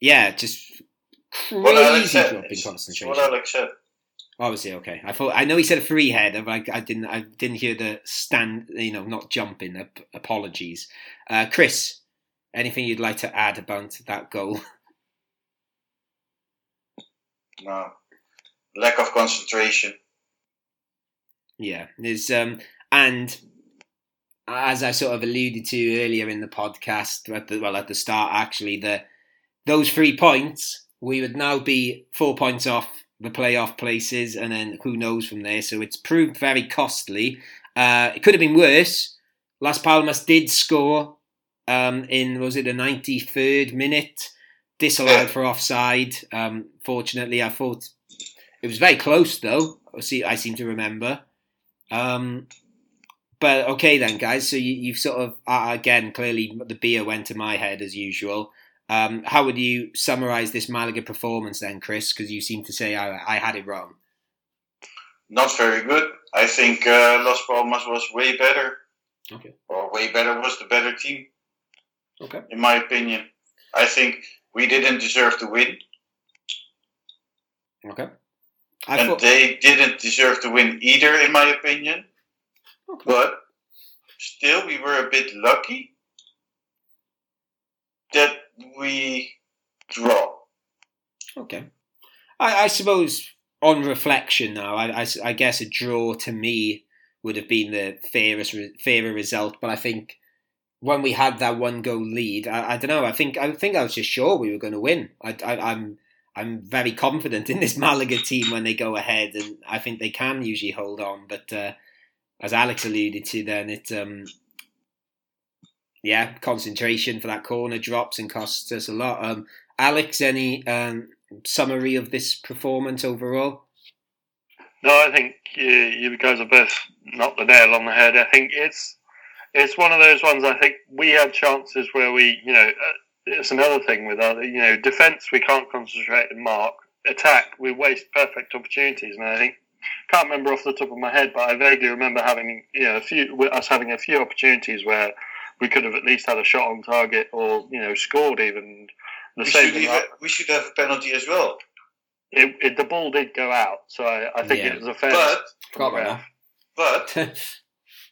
yeah, just crazy said. drop in concentration. What Alex said. Obviously, okay. I thought I know he said a free header, but I, I didn't. I didn't hear the stand. You know, not jumping. Ap- apologies, uh, Chris. Anything you'd like to add about that goal? No. Lack of concentration. Yeah, there's um, and as I sort of alluded to earlier in the podcast, at the, well at the start actually, the those three points we would now be four points off the playoff places, and then who knows from there. So it's proved very costly. Uh, it could have been worse. Las Palmas did score um, in was it the ninety third minute, disallowed for offside. Um, fortunately, I thought it was very close though. I see, I seem to remember. Um, but okay then, guys. So you, you've sort of uh, again clearly the beer went to my head as usual. Um, how would you summarise this Malaga performance then, Chris? Because you seem to say I, I had it wrong. Not very good. I think uh, Las Palmas was way better. Okay. Or way better was the better team, Okay. in my opinion. I think we didn't deserve to win, Okay. I and thought. they didn't deserve to win either, in my opinion. Okay. But still, we were a bit lucky that we draw. Okay. I, I suppose on reflection now, I, I, I guess a draw to me would have been the fairest, fairer result. But I think when we had that one goal lead, I, I don't know. I think I think I was just sure we were going to win. I, I, I'm I'm very confident in this Malaga team when they go ahead, and I think they can usually hold on. But uh, as Alex alluded to, then it um, yeah, concentration for that corner drops and costs us a lot. Um, Alex, any um, summary of this performance overall? No, I think you, you guys are both not the nail on the head. I think it's it's one of those ones. I think we had chances where we, you know, uh, it's another thing with our, you know, defense. We can't concentrate and mark. Attack, we waste perfect opportunities, and I think can't remember off the top of my head, but I vaguely remember having, you know, a few us having a few opportunities where we could have at least had a shot on target or you know scored even. The We same should, thing. even, we should have a penalty as well. It, it, the ball did go out, so I, I think Yeah. it was a fair. But but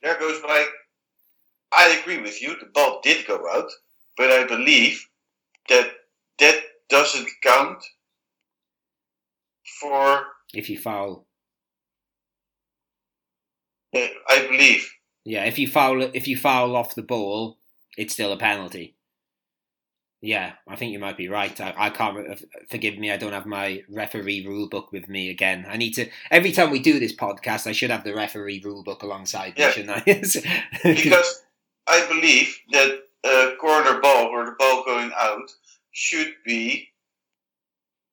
there goes my. I agree with you. The ball did go out, but I believe that that doesn't count for. if you foul, Uh, I believe. yeah, if you foul, if you foul off the ball, it's still a penalty. Yeah, I think you might be right. I, I can't. Forgive me, I don't have my referee rule book with me again. I need to. Every time we do this podcast, I should have the referee rule book alongside me, Yeah. shouldn't I? Because I believe that a corner ball or the ball going out should be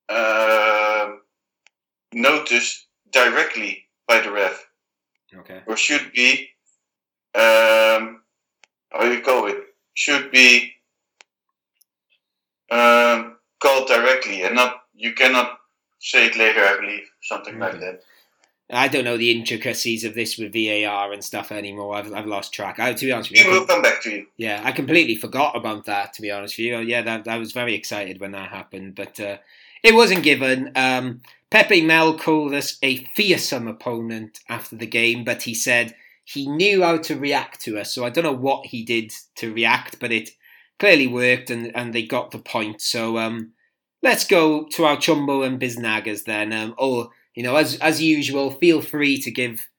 um, noticed directly by the ref, Okay. or should be, um, how you call it, should be um, called directly, and not you cannot say it later. I believe something like that. I don't know the intricacies of this with VAR and stuff anymore. I've, I've lost track. I, to be honest with you, I will come back to you. Yeah, I completely forgot about that. To be honest with you, yeah, that I was very excited when that happened, but uh, it wasn't given. Um, Pepe Mel called us a fearsome opponent after the game, but he said he knew how to react to us. So I don't know what he did to react, but it clearly worked, and, and they got the point. So um, let's go to our Chumbo and Biznagas then. Um, or you know, as as usual, feel free to give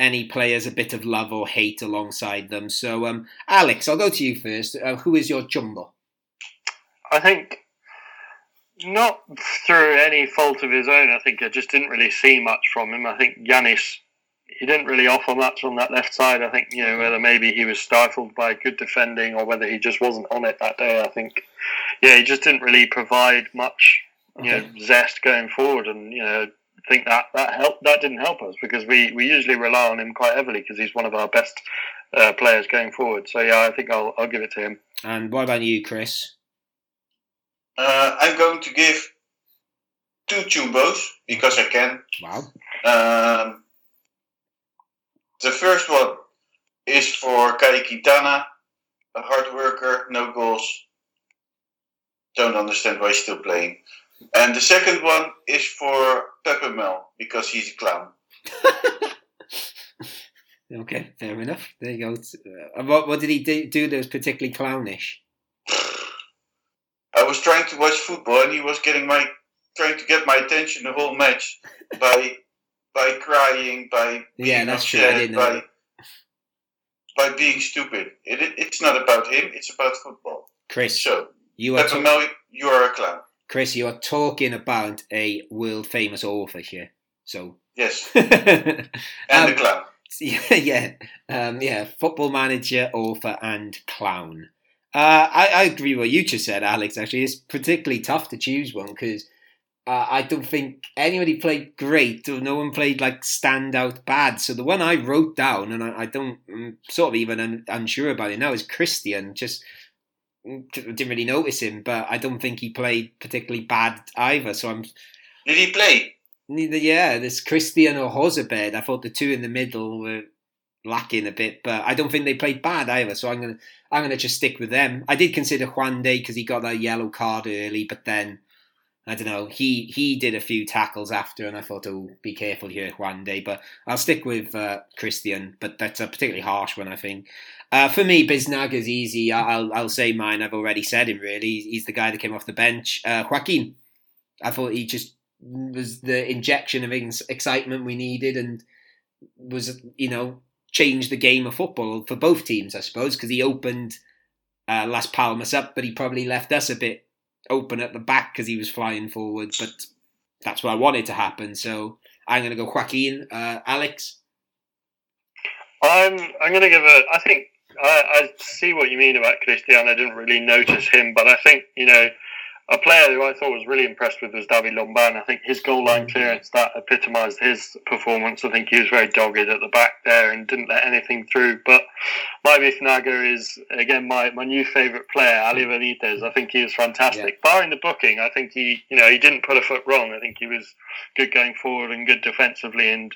any players a bit of love or hate alongside them. So, um, Alex, I'll go to you first. Uh, who is your jumbo? I think not through any fault of his own. I think I just didn't really see much from him. I think Yanis, he didn't really offer much on that left side. I think you know whether maybe he was stifled by good defending or whether he just wasn't on it that day. I think yeah, he just didn't really provide much you know zest going forward, and you know. I think that that helped. That didn't help us because we, we usually rely on him quite heavily because he's one of our best uh, players going forward. So yeah, I think I'll I'll give it to him. And what about you, Chris? Uh, I'm going to give two Chumbos because I can. Wow. Um, the first one is for Caye Quintana, a hard worker, no goals. Don't understand why he's still playing. And the second one is for Pepe Mel because he's a clown. Okay, fair enough. There you go. Uh, what, what did he do, do that was particularly clownish? I was trying to watch football and he was getting my trying to get my attention the whole match by by crying, by being Yeah, that's true. Upset, didn't by by being stupid. It, it, it's not about him. It's about football. Chris, So, you are ta- you are a clown. Chris, you are talking about a world famous author here. So, Yes, um, and a clown. yeah, yeah, um, yeah. Football manager, author, and clown. Uh, I, I agree with what you just said, Alex. Actually, it's particularly tough to choose one because uh, I don't think anybody played great or no one played like standout bad. So the one I wrote down, and I, I don't, I'm sort of even un, unsure about it now, is Christian. Just mm, didn't really notice him, but I don't think he played particularly bad either. So I'm Did he play? Neither, yeah, there's Christian or Jozabed. I thought the two in the middle were lacking a bit, but I don't think they played bad either. So I'm gonna, I'm gonna just stick with them. I did consider Juande because he got that yellow card early, but then I don't know. He he did a few tackles after, and I thought, oh, be careful here, Juande. But I'll stick with uh, Christian. But that's a particularly harsh one, I think. Uh, for me, Biznag is easy. I'll I'll say mine. I've already said him. Really, he's the guy that came off the bench. Uh, Joaquin. I thought he just was the injection of ex- excitement we needed and was you know changed the game of football for both teams I suppose because he opened uh, Las Palmas up but he probably left us a bit open at the back because he was flying forward but that's what I wanted to happen so I'm going to go Joaquin uh, Alex I'm I'm going to give a. I think I, I see what you mean about Christian. I didn't really notice him, but I think you know a player who I thought was really impressed with was David Lomban. I think his goal line mm. clearance that epitomised his performance. I think he was very dogged at the back there and didn't let anything through. But my Naga is again my, my new favourite player, Ali mm. Benitez. I think he was fantastic. Barring the booking, I think he you know he didn't put a foot wrong. I think he was good going forward and good defensively and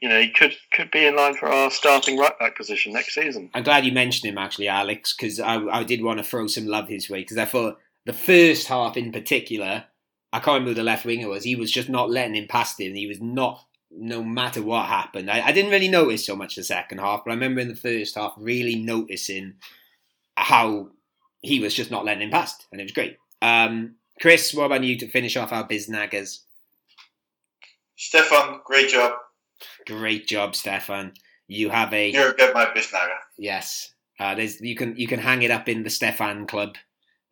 you know, he could could be in line for our starting right back position next season. I'm glad you mentioned him actually Alex because I, I did want to throw some love his way because I thought the first half in particular I can't remember who the left winger was. He was just not letting him past him. He was not no matter what happened. I, I didn't really notice so much the second half but I remember in the first half really noticing how he was just not letting him past and it was great. Um, Chris what about you to finish off our biznaggers Stefan, great job. great job Stefan. You have a You're get my Bisnaga. Yes, uh, there's you can you can hang it up in the Stefan Club.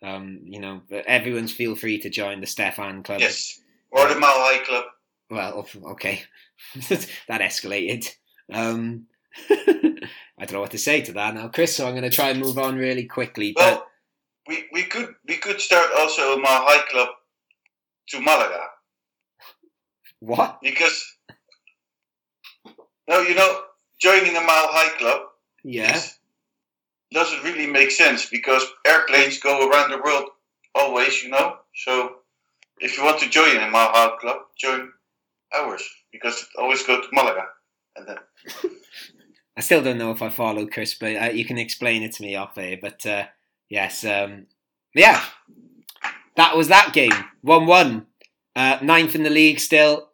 Um, you know, everyone's feel free to join the Stefan Club. Yes. Or the High Club. Well, okay, that escalated. Um, I don't know what to say to that now, Chris. So I'm going to try and move on really quickly. But Well, we, we could we could start also a High Club to Malaga what? because No, you know, joining a High Club Yeah. is- doesn't really make sense because airplanes go around the world always, you know. So if you want to join a High Club, join ours because it always go to Malaga. And then I still don't know if I follow Chris, but uh, you can explain it to me off there. But uh, yes, um, yeah, that was that game. One-one, uh, ninth in the league still.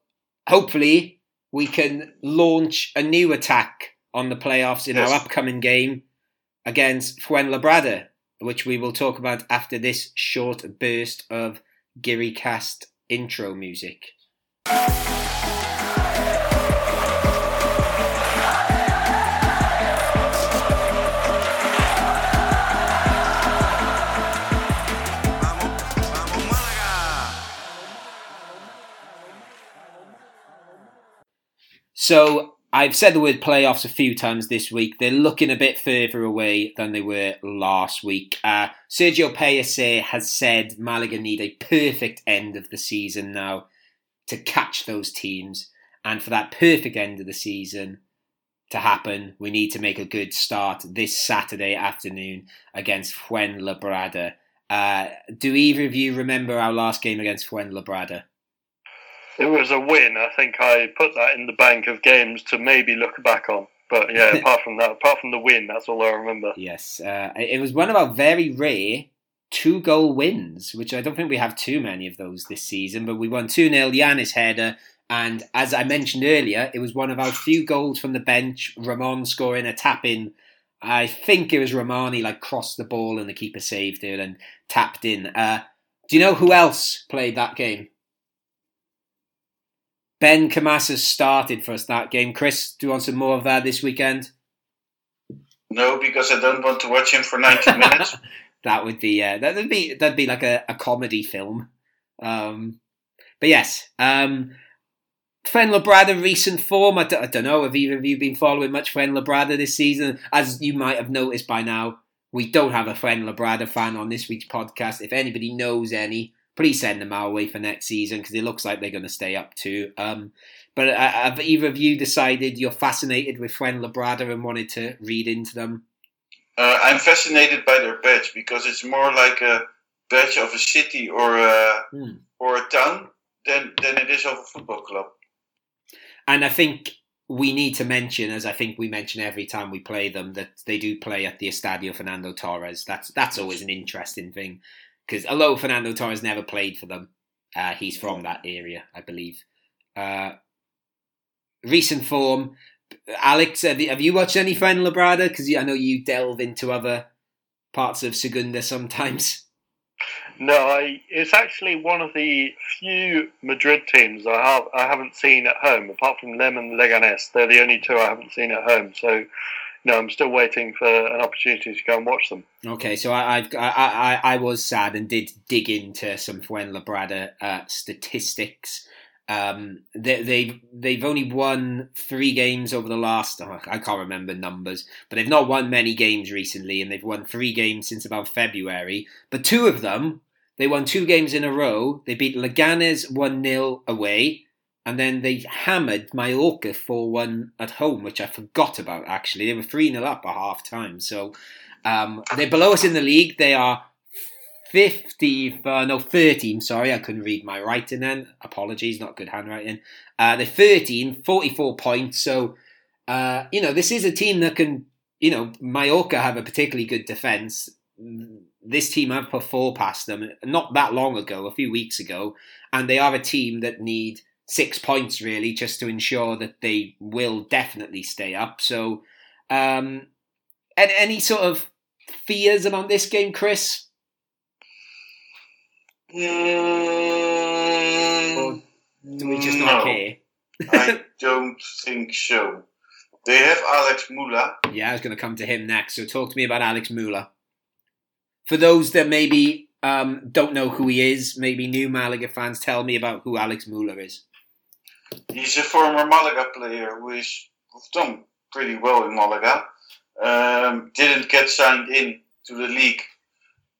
Hopefully, we can launch a new attack on the playoffs in Yes. our upcoming game against Fuenlabrada, which we will talk about after this short burst of Giri Cast intro music. So I've said the word playoffs a few times this week. They're looking a bit further away than they were last week. Uh, Sergio Pellicer has said Malaga need a perfect end of the season now to catch those teams, and for that perfect end of the season to happen, we need to make a good start this Saturday afternoon against Fuenlabrada. Uh, do either of you remember our last game against Fuenlabrada? It was a win. I think I put that in the bank of games to maybe look back on. But yeah, apart from that, apart from the win, that's all I remember. Yes, uh, it was one of our very rare two goal wins, which I don't think we have too many of those this season. But we won 2 0, Yanis header. And as I mentioned earlier, it was one of our few goals from the bench. Ramon scoring a tap in. I think it was Rahmani like crossed the ball and the keeper saved it and tapped in. Uh, do you know who else played that game? Benkhemassa started for us that game. Chris, do you want some more of that this weekend? no, because I don't want to watch him for 90 minutes. that would be uh, that would be that'd be like a, a comedy film. Um, but yes, um, Fuenlabrada recent form. I d- I don't know. Have either of you been following much Fuenlabrada this season? As you might have noticed by now, we don't have a Fuenlabrada fan on this week's podcast. If anybody knows any, please send them our way for next season because it looks like they're going to stay up too. Um, but uh, have either of you decided you're fascinated with Fuenlabrada and wanted to read into them? Uh, I'm fascinated by their badge because it's more like a badge of a city or a, Hmm. or a town than, than it is of a football club. And I think we need to mention, as I think we mention every time we play them, that they do play at the Estadio Fernando Torres. That's that's always an interesting thing because although Fernando Torres never played for them, uh, he's from that area, I believe. Uh, recent form, Alex. Have you, have you watched any Fuenlabrada? Because I know you delve into other parts of Segunda sometimes. No, I. It's actually one of the few Madrid teams I have I haven't seen at home, apart from them and Leganes. They're the only two I haven't seen at home. So, no, I'm still waiting for an opportunity to go and watch them. Okay, so I, I, I I was sad and did dig into some Fuenlabrada uh, statistics. Um, they, they've they've only won three games over the last. oh, I can't remember numbers, but they've not won many games recently, and they've won three games since about February. But two of them, they won two games in a row. They beat Leganes one 0 away, and then they hammered Mallorca four one at home, which I forgot about. Actually, they were three 0 up at half time. So um, they're below us in the league. They are 50, uh, no, 13, sorry, I couldn't read my writing then. Apologies, not good handwriting. Uh, they're 13, 44 points. So, uh, you know, this is a team that can, you know, Mallorca have a particularly good defence. This team have put four past them not that long ago, a few weeks ago, and they are a team that need six points really just to ensure that they will definitely stay up. So, um, and any sort of fears about this game, Chris? Mm, Do we just not no, care? I don't think so. They have Alex Muller. Yeah, I was going to come to him next. So talk to me about Alex Muller. For those that maybe um, don't know who he is, maybe new Malaga fans, tell me about who Alex Muller is. He's a former Malaga player who is who's done pretty well in Malaga. Um, didn't get signed in to the league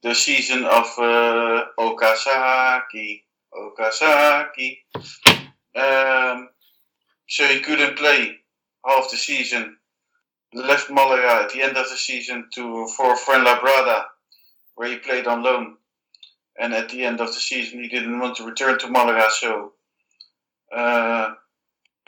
the season of uh, Okazaki. Okazaki. Um, so he couldn't play half the season, left Malaga at the end of the season to for Fuenlabrada, where he played on loan. And at the end of the season, he didn't want to return to Malaga, so uh,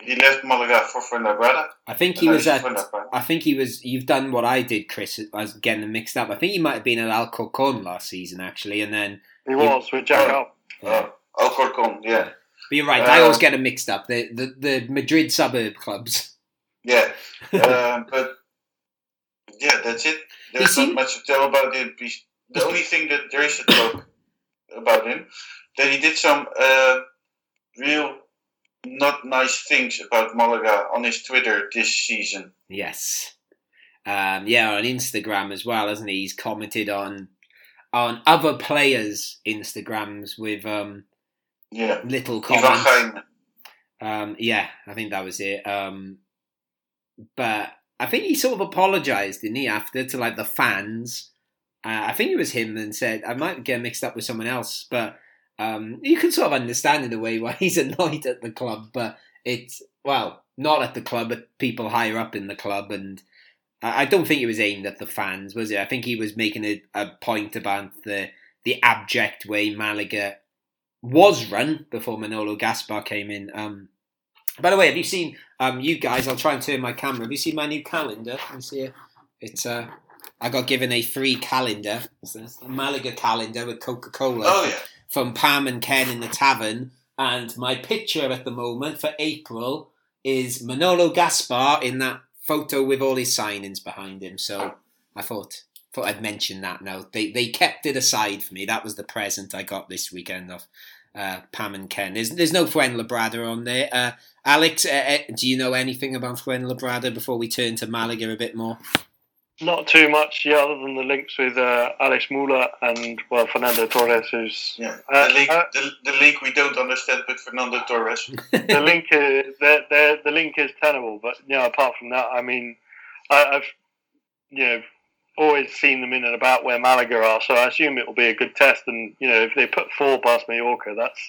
he left Malaga for Fuenlabrada. I think he was at. I think he was. You've done what I did, Chris. I was getting them mixed up. I think he might have been at Alcorcon last season, actually, and then. He was with Jack Oh. Up. Yeah. Uh, Alcorcon, yeah. But you're right. I always Um, get them mixed up. The the, the Madrid suburb clubs. Yeah, um, but yeah, that's it. There's seem- not much to tell about him. The only thing that there is to talk about him that he did some uh, real not nice things about Malaga on his Twitter this season. Yes. Um, yeah, on Instagram as well, hasn't he? He's commented on on other players' Instagrams with um, Yeah, little comments. Um, yeah, I think that was it. Um, but I think he sort of apologised, didn't he, after to like the fans? Uh, I think it was him and said, I might get mixed up with someone else, but um, you can sort of understand in a way why he's annoyed at the club. But it's, well, not at the club, but people higher up in the club. And I don't think it was aimed at the fans, was it? I think he was making a, a point about the the abject way Malaga was run before Manolo Gaspar came in. Um, by the way, have you seen um, you guys? I'll try and turn my camera. Have you seen my new calendar? Me see it. It's uh, I got given a free calendar. It's a Malaga calendar with Coca Cola Oh yeah, from Pam and Ken in the tavern. And my picture at the moment for April is Manolo Gaspar in that photo with all his signings behind him. So I thought thought I'd mention that now. They they kept it aside for me. That was the present I got this weekend of uh, Pam and Ken. There's there's no Fuenlabrada on there. Uh, Alex, uh, uh, do you know anything about Fuenlabrada before we turn to Malaga a bit more? Not too much, yeah, other than the links with uh, Alex Muller and well Fernando Torres, who's yeah. Uh, the link, uh, the, the link we don't understand with Fernando Torres. the link is the, the the link is tenable, but yeah, apart from that, I mean, I, I've you know always seen them in and about where Malaga are, so I assume it will be a good test. And you know, if they put four past Mallorca, that's.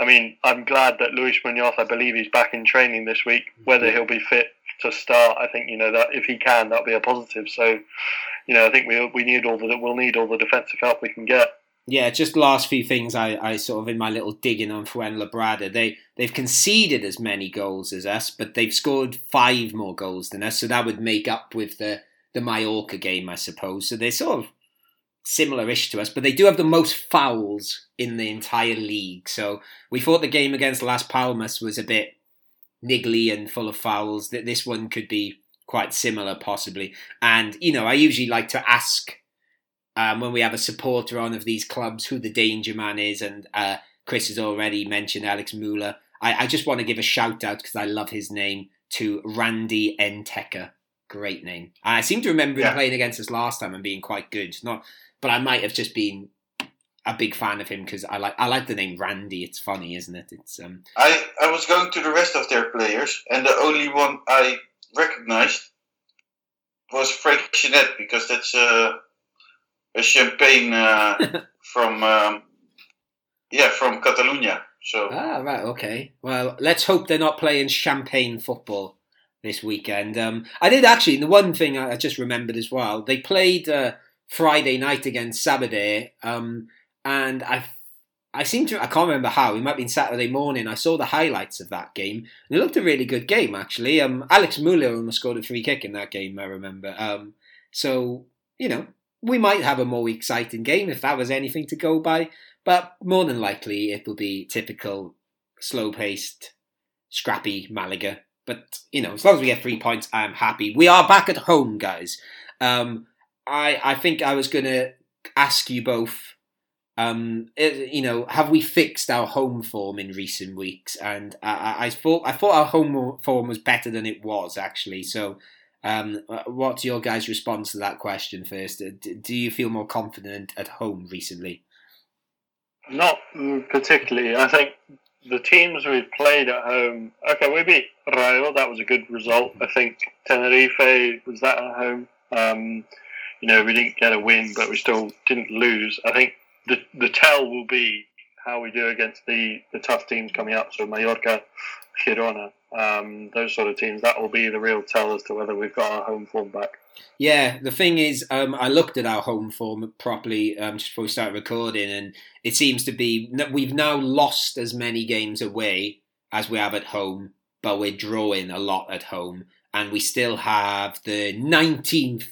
I mean, I'm glad that Luis Munoz, I believe he's back in training this week. Whether he'll be fit to start, I think you know that if he can, that'll be a positive. So, you know, I think we we need all the we'll need all the defensive help we can get. Yeah, just last few things I, I sort of in my little digging on Fuenlabrada. They they've conceded as many goals as us, but they've scored five more goals than us, so that would make up with the the Mallorca game, I suppose. So they're sort of similar-ish to us, but they do have the most fouls in the entire league. So we thought the game against Las Palmas was a bit niggly and full of fouls. That this one could be quite similar, possibly. And you know, I usually like to ask um, when we have a supporter on of these clubs who the danger man is, and uh, Chris has already mentioned Alex Muller. I, I just want to give a shout out because I love his name to Randy Nteka. Great name. I seem to remember him Yeah. playing against us last time and being quite good. Not, but I might have just been a big fan of him because I like I like the name Randy. It's funny, isn't it? It's um I, I was going to the rest of their players, and the only one I recognized was Freixanet because that's a a champagne uh, from um, yeah from Catalonia. So Ah, right, okay. Well, let's hope they're not playing champagne football this weekend. Um, I did actually, the one thing I I just remembered as well, they played uh, Friday night against Sabadell, um, and I I seem to, I can't remember how, it might have been Saturday morning, I saw the highlights of that game, and it looked a really good game, actually. Um, Alex Muller almost scored a free kick in that game, I remember. Um, so, you know, we might have a more exciting game if that was anything to go by. But more than likely, it'll be typical, slow-paced, scrappy Malaga. But you know, as long as we get three points, I'm happy. We are back at home, guys. Um, I I think I was gonna ask you both. Um, eh, you know, have we fixed our home form in recent weeks? And I, I, thought I thought our home form was better than it was actually. So, um, what's your guys' response to that question first? Do you feel more confident at home recently? Not particularly. I think the teams we've played at home. Okay, we beat Rayo. That was a good result. I think Tenerife was that at home. Um, you know, we didn't get a win, but we still didn't lose. I think the the tell will be how we do against the, the tough teams coming up. So Mallorca, Girona, um, those sort of teams, that will be the real tell as to whether we've got our home form back. Yeah, the thing is, um, I looked at our home form properly um, just before we started recording, and it seems to be that we've now lost as many games away as we have at home, but we're drawing a lot at home, and we still have the 19th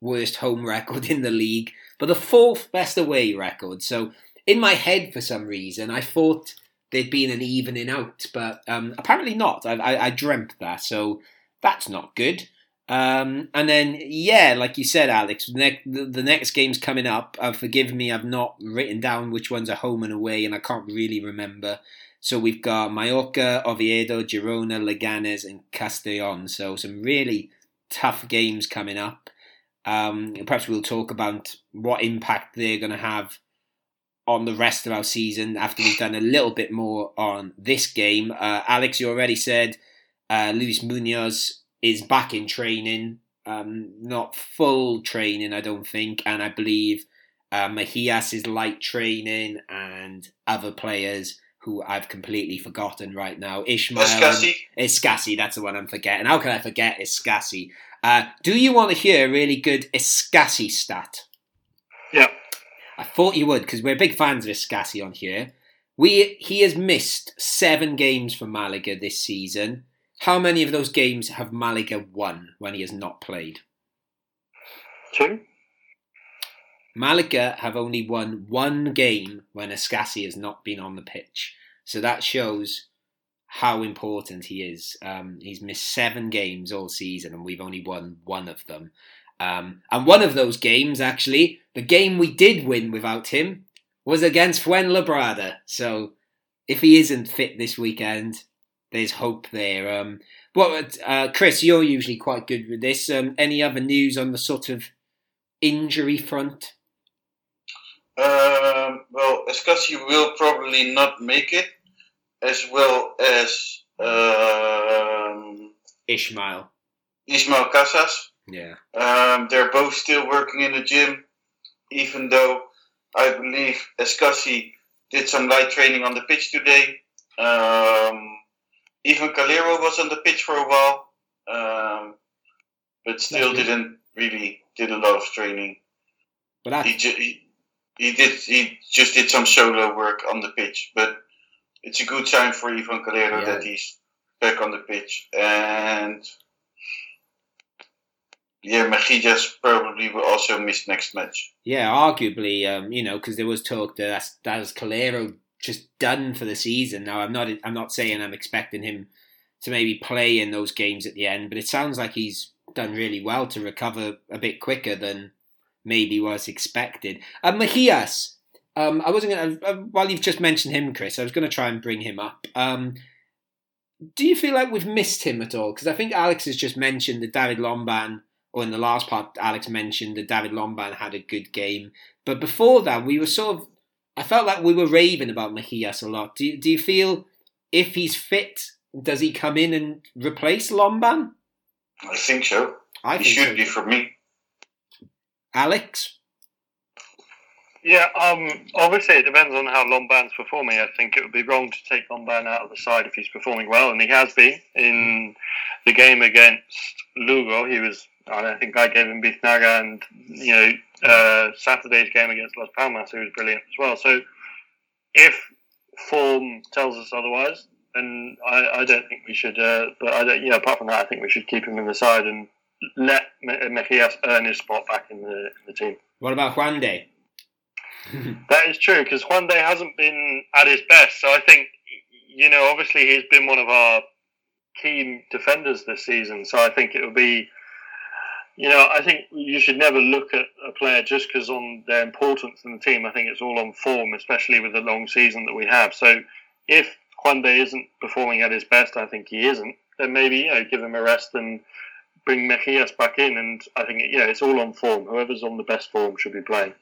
worst home record in the league, but the fourth best away record. So, in my head, for some reason, I thought there'd been an evening out, but um, apparently not. I, I, I dreamt that, so that's not good. Um, and then, yeah, like you said, Alex, the, ne- the, next game's coming up. Uh, forgive me, I've not written down which ones are home and away, and I can't really remember. So we've got Mallorca, Oviedo, Girona, Leganes, and Castellon. So some really tough games coming up. Um, perhaps we'll talk about what impact they're going to have on the rest of our season after we've done a little bit more on this game. Uh, Alex, you already said uh, Luis Munoz is back in training, um, not full training, I don't think, and I believe uh, Mejias is light training, and other players who I've completely forgotten right now. Ishmael, Escassi. Escassi, that's the one I'm forgetting. How can I forget Escassi? Uh, do you want to hear a really good Escassi stat? Yeah. I thought you would because we're big fans of Escassi on here. We he has missed seven games for Malaga this season. How many of those games have Malaga won when he has not played? Two? Malaga have only won one game when Escassi has not been on the pitch. So that shows how important he is. Um, he's missed seven games all season, and we've only won one of them. Um, and one of those games, actually, the game we did win without him, was against Fuenlabrada. So if he isn't fit this weekend, there's hope there. Um, uh, Chris, you're usually quite good with this. Um, any other news on the sort of injury front? Um, well, Escassi will probably not make it, as well as um, Ishmael. Ismael Casas. Yeah. Um, they're both still working in the gym, even though I believe Escassi did some light training on the pitch today. Um, even Calero was on the pitch for a while, um, but still didn't really did a lot of training. But He, ju- he he did he just did some solo work on the pitch, but it's a good sign for Ivan Calero Yeah. that he's back on the pitch and. Yeah, Mejias probably will also miss next match. yeah, arguably, um, you know, because there was talk that that's, that's Calero just done for the season. Now, I'm not, I'm not saying I'm expecting him to maybe play in those games at the end, but it sounds like he's done really well to recover a bit quicker than maybe was expected. And Mejias, um, I wasn't going to, uh, while you've just mentioned him, Chris, I was going to try and bring him up. Um, do you feel like we've missed him at all? Because I think Alex has just mentioned that David Lomban, or in the last part, Alex mentioned that David Lomban had a good game. But before that, we were sort of, I felt like we were raving about Mejias a lot. Do you, do you feel if he's fit, does he come in and replace Lomban? I think so. I He think should so. be for me. Alex? Yeah, um, obviously it depends on how Lomban's performing. I think it would be wrong to take Lomban out of the side if he's performing well, and he has been in the game against Lugo. He was, I think I gave him Biznaga, and you know uh, Saturday's game against Las Palmas, he was brilliant as well. So if form tells us otherwise, then I, I don't think we should. Uh, but I don't, you know, apart from that, I think we should keep him in the side and let Me- Mejias earn his spot back in the, in the team. What about Juande? That is true because Juande hasn't been at his best. So I think, you know, obviously he's been one of our key defenders this season. So I think it would be, you know, I think you should never look at a player just because on their importance in the team. I think it's all on form, especially with the long season that we have. So if Juande isn't performing at his best, I think he isn't. Then maybe you know give him a rest and bring Mejias back in. And I think you know it's all on form. Whoever's on the best form should be playing.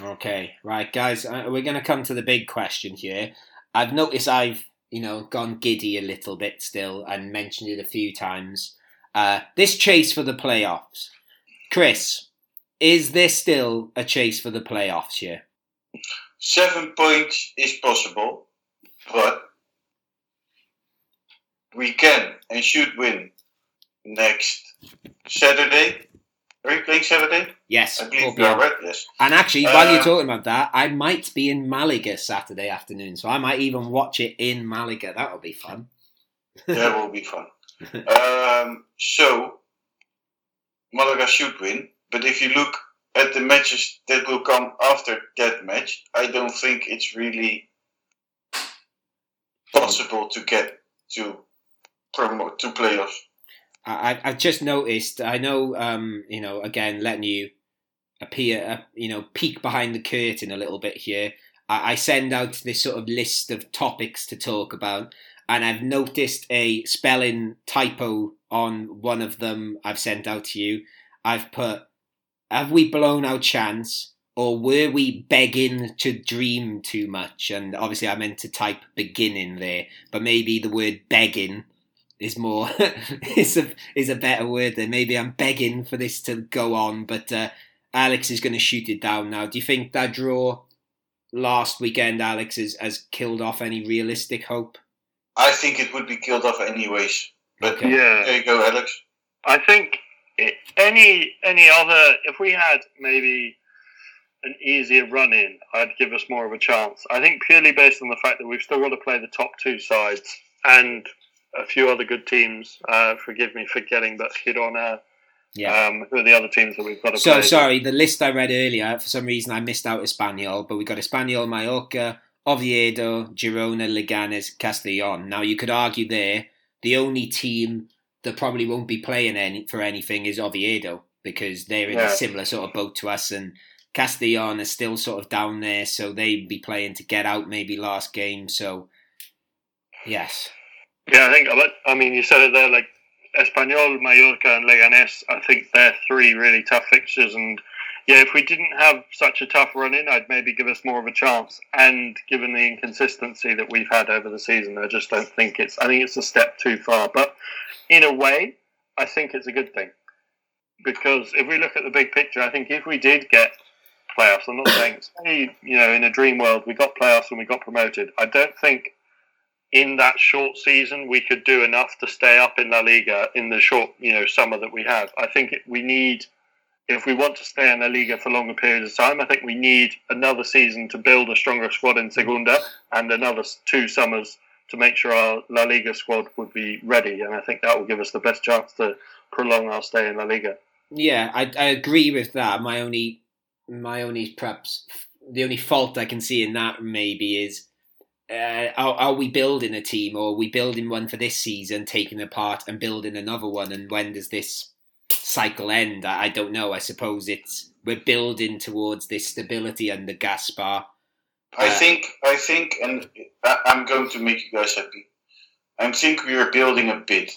Okay, right, guys, uh, we're going to come to the big question here. I've noticed I've, you know, gone giddy a little bit still and mentioned it a few times. Uh, this chase for the playoffs. Chris, is there still a chase for the playoffs here? Seven points is possible, but we can and should win next Saturday. Are we playing Saturday? Yes, I believe 4 we are, right? Yes. And actually, while you're Uh, talking about that, I might be in Malaga Saturday afternoon, so I might even watch it in Malaga. That'll be fun. that will be fun. Um, so, Malaga should win, but if you look at the matches that will come after that match, I don't think it's really possible to get to promote to playoffs. I, I've just noticed. I know, um, you know, again, letting you appear, uh, you know, peek behind the curtain a little bit here. I, I send out this sort of list of topics to talk about, and I've noticed a spelling typo on one of them. I've sent out to you. I've put, "Have we blown our chance?" Or were we begging to dream too much? And obviously, I meant to type beginning there, but maybe the word begging is more is a is a better word there. Maybe I'm begging for this to go on, but uh, Alex is going to shoot it down now. Do you think that draw last weekend, Alex, has, has killed off any realistic hope? I think it would be killed off anyways. But Okay. Yeah. there you go, Alex. I think any any other if we had maybe an easier run in, I'd give us more of a chance. I think purely based on the fact that we've still got to play the top two sides and a few other good teams. Uh, forgive me for getting, but Girona. Yeah. Um, who are the other teams that we've got to So play? sorry, the list I read earlier. For some reason, I missed out Espanyol, but we got Espanyol, Mallorca, Oviedo, Girona, Leganes, Castellon. Now you could argue there the only team that probably won't be playing any for anything is Oviedo because they're in Yeah. a similar sort of boat to us, and Castellon is still sort of down there, so they'd be playing to get out maybe last game. So yes, Yeah, I think. I mean, you said it there. Like Espanyol, Mallorca, and Leganés. I think they're three really tough fixtures. And yeah, if we didn't have such a tough run in, I'd maybe give us more of a chance. And given the inconsistency that we've had over the season, I just don't think it's. I think it's a step too far. But in a way, I think it's a good thing because if we look at the big picture, I think if we did get playoffs, I'm not saying, say, you know, in a dream world, we got playoffs and we got promoted. I don't think in that short season we could do enough to stay up in La Liga in the short, you know, summer that we have. I think we need, if we want to stay in La Liga for longer periods of time, I think we need another season to build a stronger squad in Segunda and another two summers to make sure our La Liga squad would be ready. And I think that will give us the best chance to prolong our stay in La Liga. Yeah, I, I agree with that. My only, my only perhaps the only fault I can see in that maybe is, uh, are, are we building a team or are we building one for this season, taking apart and building another one? And when does this cycle end? I, I don't know. I suppose it's we're building towards this stability under Gaspar. I Uh, think, I think, and I- I'm going to make you guys happy. I think we are building a bit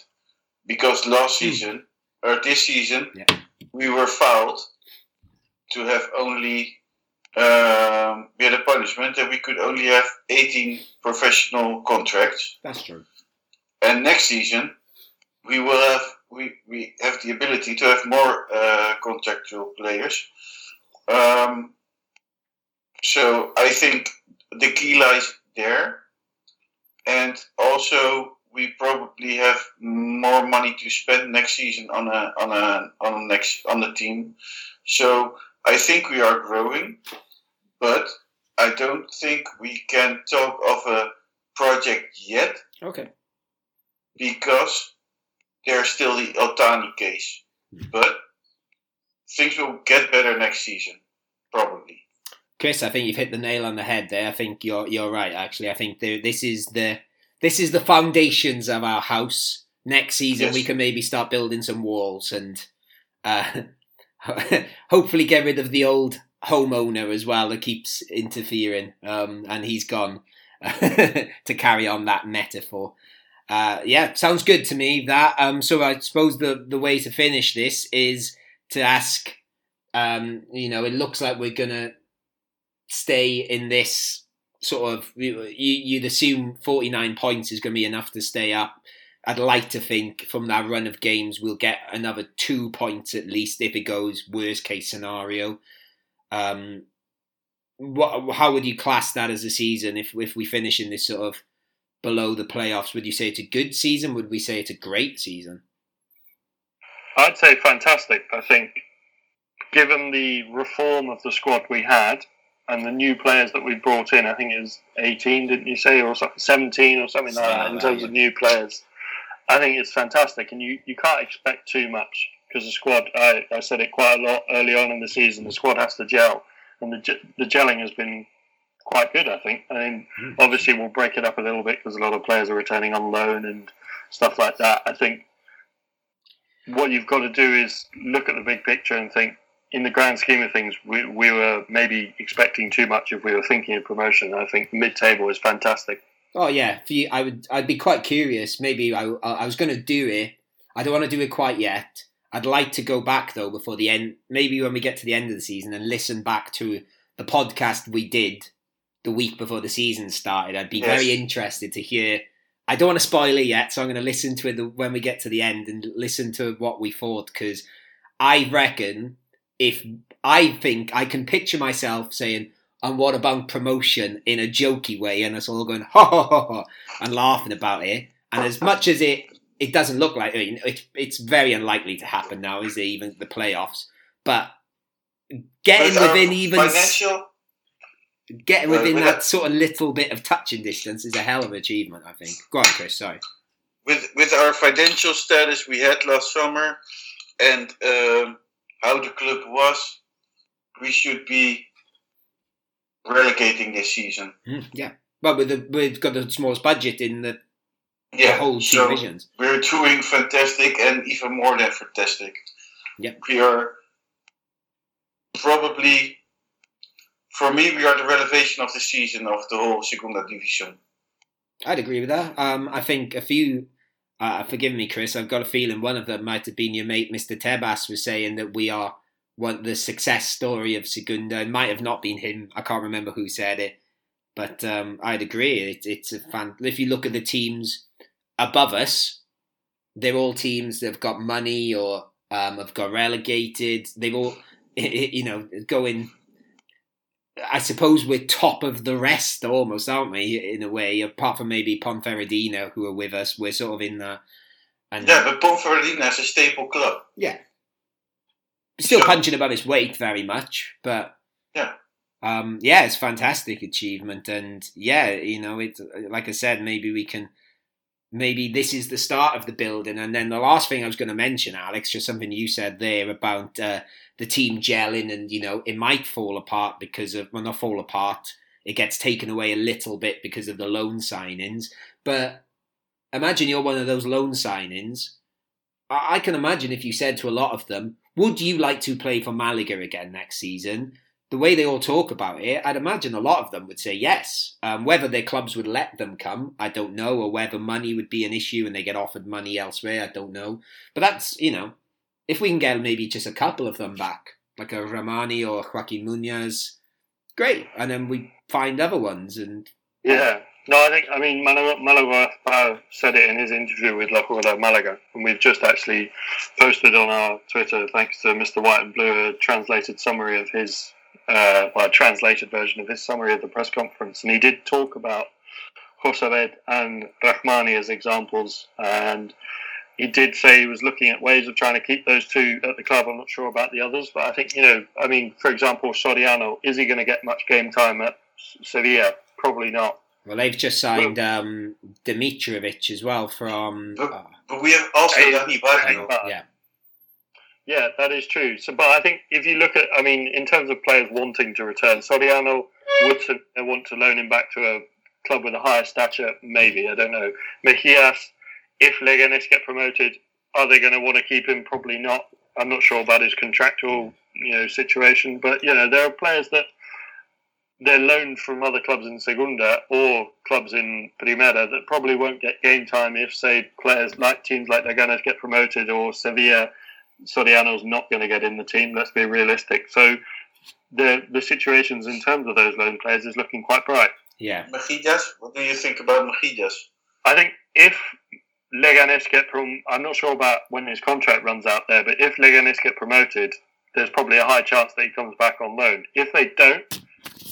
because last season or this season Yeah. we were fouled to have only um, we had a punishment that we could only have 18 professional contracts, That's true. and next season we will have we, we have the ability to have more uh, contractual players. Um, so I think the key lies there, and also we probably have more money to spend next season on a on a on a next on the team. So I think we are growing, but I don't think we can talk of a project yet Okay. because there's still the Al-Thani case. But things will get better next season, probably. Chris, I think you've hit the nail on the head there. I think you're you're right. Actually, I think the, this is the this is the foundations of our house. Next season, Yes. we can maybe start building some walls and uh, hopefully get rid of the old homeowner as well that keeps interfering. Um, and he's gone to carry on that metaphor. Uh, yeah, sounds good to me. That um, so I suppose the the way to finish this is to ask. Um, you know, it looks like we're gonna stay in this sort of you, you'd assume 49 points is to be enough to stay up i'd like to think from that run of games we'll get another two points at least if it goes worst case scenario um what how would you class that as a season if if we finish in this sort of below the playoffs, would you say it's a good season? Would we say it's a great season? I'd say fantastic. I think, given the reform of the squad we had and the new players that we brought in, I think it was 18, didn't you say, or something, 17 or something like that, in terms of new players. I think it's fantastic, and you, you can't expect too much because the squad, I, I said it quite a lot early on in the season, the squad has to gel, and the, the gelling has been quite good, I think. I mean, Mm. obviously, we'll break it up a little bit because a lot of players are returning on loan and stuff like that. I think what you've got to do is look at the big picture and think, in the grand scheme of things, we, we were maybe expecting too much if we were thinking of promotion. I think mid-table is fantastic. Oh yeah, for you, I would. I'd be quite curious. Maybe I, I was going to do it. I don't want to do it quite yet. I'd like to go back though before the end. Maybe when we get to the end of the season and listen back to the podcast we did the week before the season started. I'd be Yes. very interested to hear. I don't want to spoil it yet, so I'm going to listen to it the- when we get to the end and listen to what we thought because I reckon if I think I can picture myself saying, "And what about promotion?" in a jokey way, and us all going ha ha ha ha and laughing about it. And as much as it it doesn't look like I mean, it, it's very unlikely to happen now, is it? Even the playoffs, but getting With our within even financial, getting within with that that- sort of little bit of touching distance is a hell of an achievement. I think. Go on, Chris. Sorry. with with our financial status we had last summer, and um, how the club was, we should be relegating this season. Mm, yeah, but with the we've got the smallest budget in the Yeah, whole two so divisions. we're doing fantastic and even more than fantastic. Yep. We are probably, for me, we are the revelation of the season of the whole Segunda Division. I'd agree with that. Um, I think a few. Uh, forgive me, Chris. I've got a feeling one of them might have been your mate, Mr. Tebas, was saying that we are one the success story of Segunda. It might have not been him. I can't remember who said it, but um, I'd agree. It, it's a fan. If you look at the teams above us, they're all teams that have got money or um, have got relegated. They've all, you know, going. I suppose we're top of the rest almost, aren't we? In a way, apart from maybe Ponferradina, who are with us, we're sort of in the. And Yeah, but Ponferradina is a staple club. yeah. Still So- punching above its weight very much, but Yeah. um, yeah, it's fantastic achievement, and yeah, you know, it's like I said, maybe we can, maybe this is the start of the building, and then the last thing I was going to mention, Alex, just something you said there about uh, the team gelling, and you know, it might fall apart because of well, not fall apart. It gets taken away a little bit because of the loan signings, but imagine you're one of those loan signings. I I can imagine if you said to a lot of them, "Would you like to play for Malaga again next season?" The way they all talk about it, I'd imagine a lot of them would say yes. Um, whether their clubs would let them come, I don't know, or whether money would be an issue and they get offered money elsewhere, I don't know. But that's you know, if we can get maybe just a couple of them back, like a Rahmani or a Joaquin Munoz, great, and then we find other ones and Yeah. No, I think, I mean, Malaga, said it in his interview with La Rueda Malaga, and we've just actually posted on our Twitter, thanks to Mr. White and Blue, a translated summary of his, uh, well, a translated version of his summary of the press conference. And he did talk about Jozabed and Rahmani as examples, and he did say he was looking at ways of trying to keep those two at the club. I'm not sure about the others, but I think, you know, I mean, for example, Soriano, is he going to get much game time at Sevilla? Probably not. well, they've just signed um, Dimitrovic as well from. Uh, But we have also Hey, Dani Barrio. Yeah, Yeah, that is true. So, but I think if you look at, I mean, in terms of players wanting to return, Soriano would to, uh, want to loan him back to a club with a higher stature. Maybe I don't know. Mejias, if Leganes get promoted, are they going to want to keep him? Probably not. I'm not sure about his contractual, you know, situation. But you know, there are players that they're loaned from other clubs in Segunda or clubs in Primera that probably won't get game time if, say, players like teams like Leganes get promoted or Sevilla. Soriano's not going to get in the team. Let's be realistic. So the the situations in terms of those loan players is looking quite bright. yeah. Mejias, what do you think about Mejias? I think if Leganes get prom, I'm not sure about when his contract runs out there, but if Leganes get promoted, there's probably a high chance that he comes back on loan. If they don't,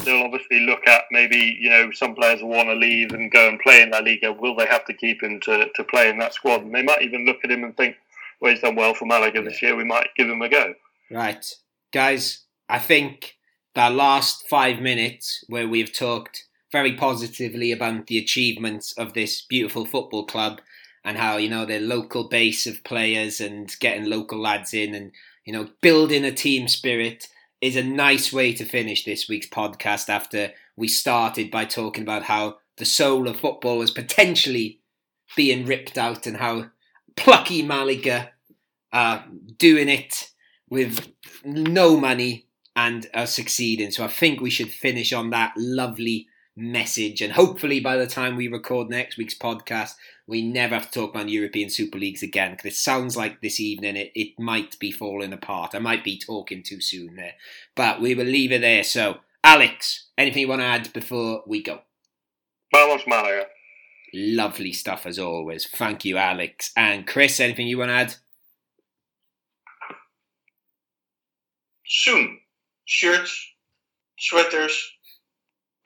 they'll obviously look at maybe you know some players will want to leave and go and play in La Liga. Will they have to keep him to, to play in that squad? And they might even look at him and think, well, he's done well for Malaga this year. We might give him a go. Right, guys. I think that last five minutes where we've talked very positively about the achievements of this beautiful football club and how you know their local base of players and getting local lads in and you know building a team spirit is a nice way to finish this week's podcast after we started by talking about how the soul of football was potentially being ripped out and how plucky Malaga are doing it with no money and are succeeding. So I think we should finish on that lovely message. And hopefully, by the time we record next week's podcast, we never have to talk about European Super Leagues again because it sounds like this evening it, it might be falling apart. I might be talking too soon there, but we will leave it there. So, Alex, anything you want to add before we go? Vamos Malaga. Lovely stuff as always. Thank you, Alex. And Chris, anything you want to add? Soon, shirts, sweaters,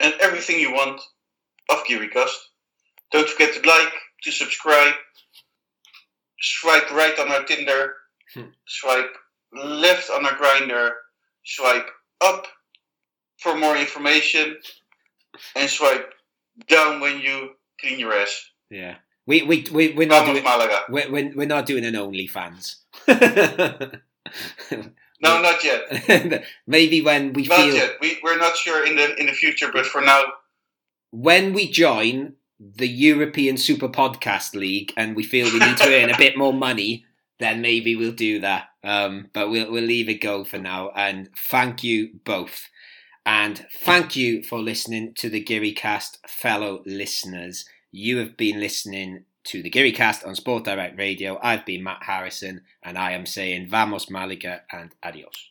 and everything you want of KiwiCast. Don't forget to like, to subscribe, swipe right on our Tinder, Hmm. swipe left on our Grindr, swipe up for more information, and swipe down when you Yeah, we we we we're not Vamos doing Malaga. we're, we're, we're not doing an OnlyFans. No, not yet. Maybe when we Not feel yet. We, we're not sure in the in the future, but for now, when we join the European Super Podcast League and we feel we need to earn a bit more money, then maybe we'll do that. Um, but we'll we'll leave it go for now. And thank you both. And thank you for listening to the GearyCast, fellow listeners. You have been listening to the GearyCast on Sport Direct Radio. I've been Matt Harrison, and I am saying vamos, Malaga, and adios.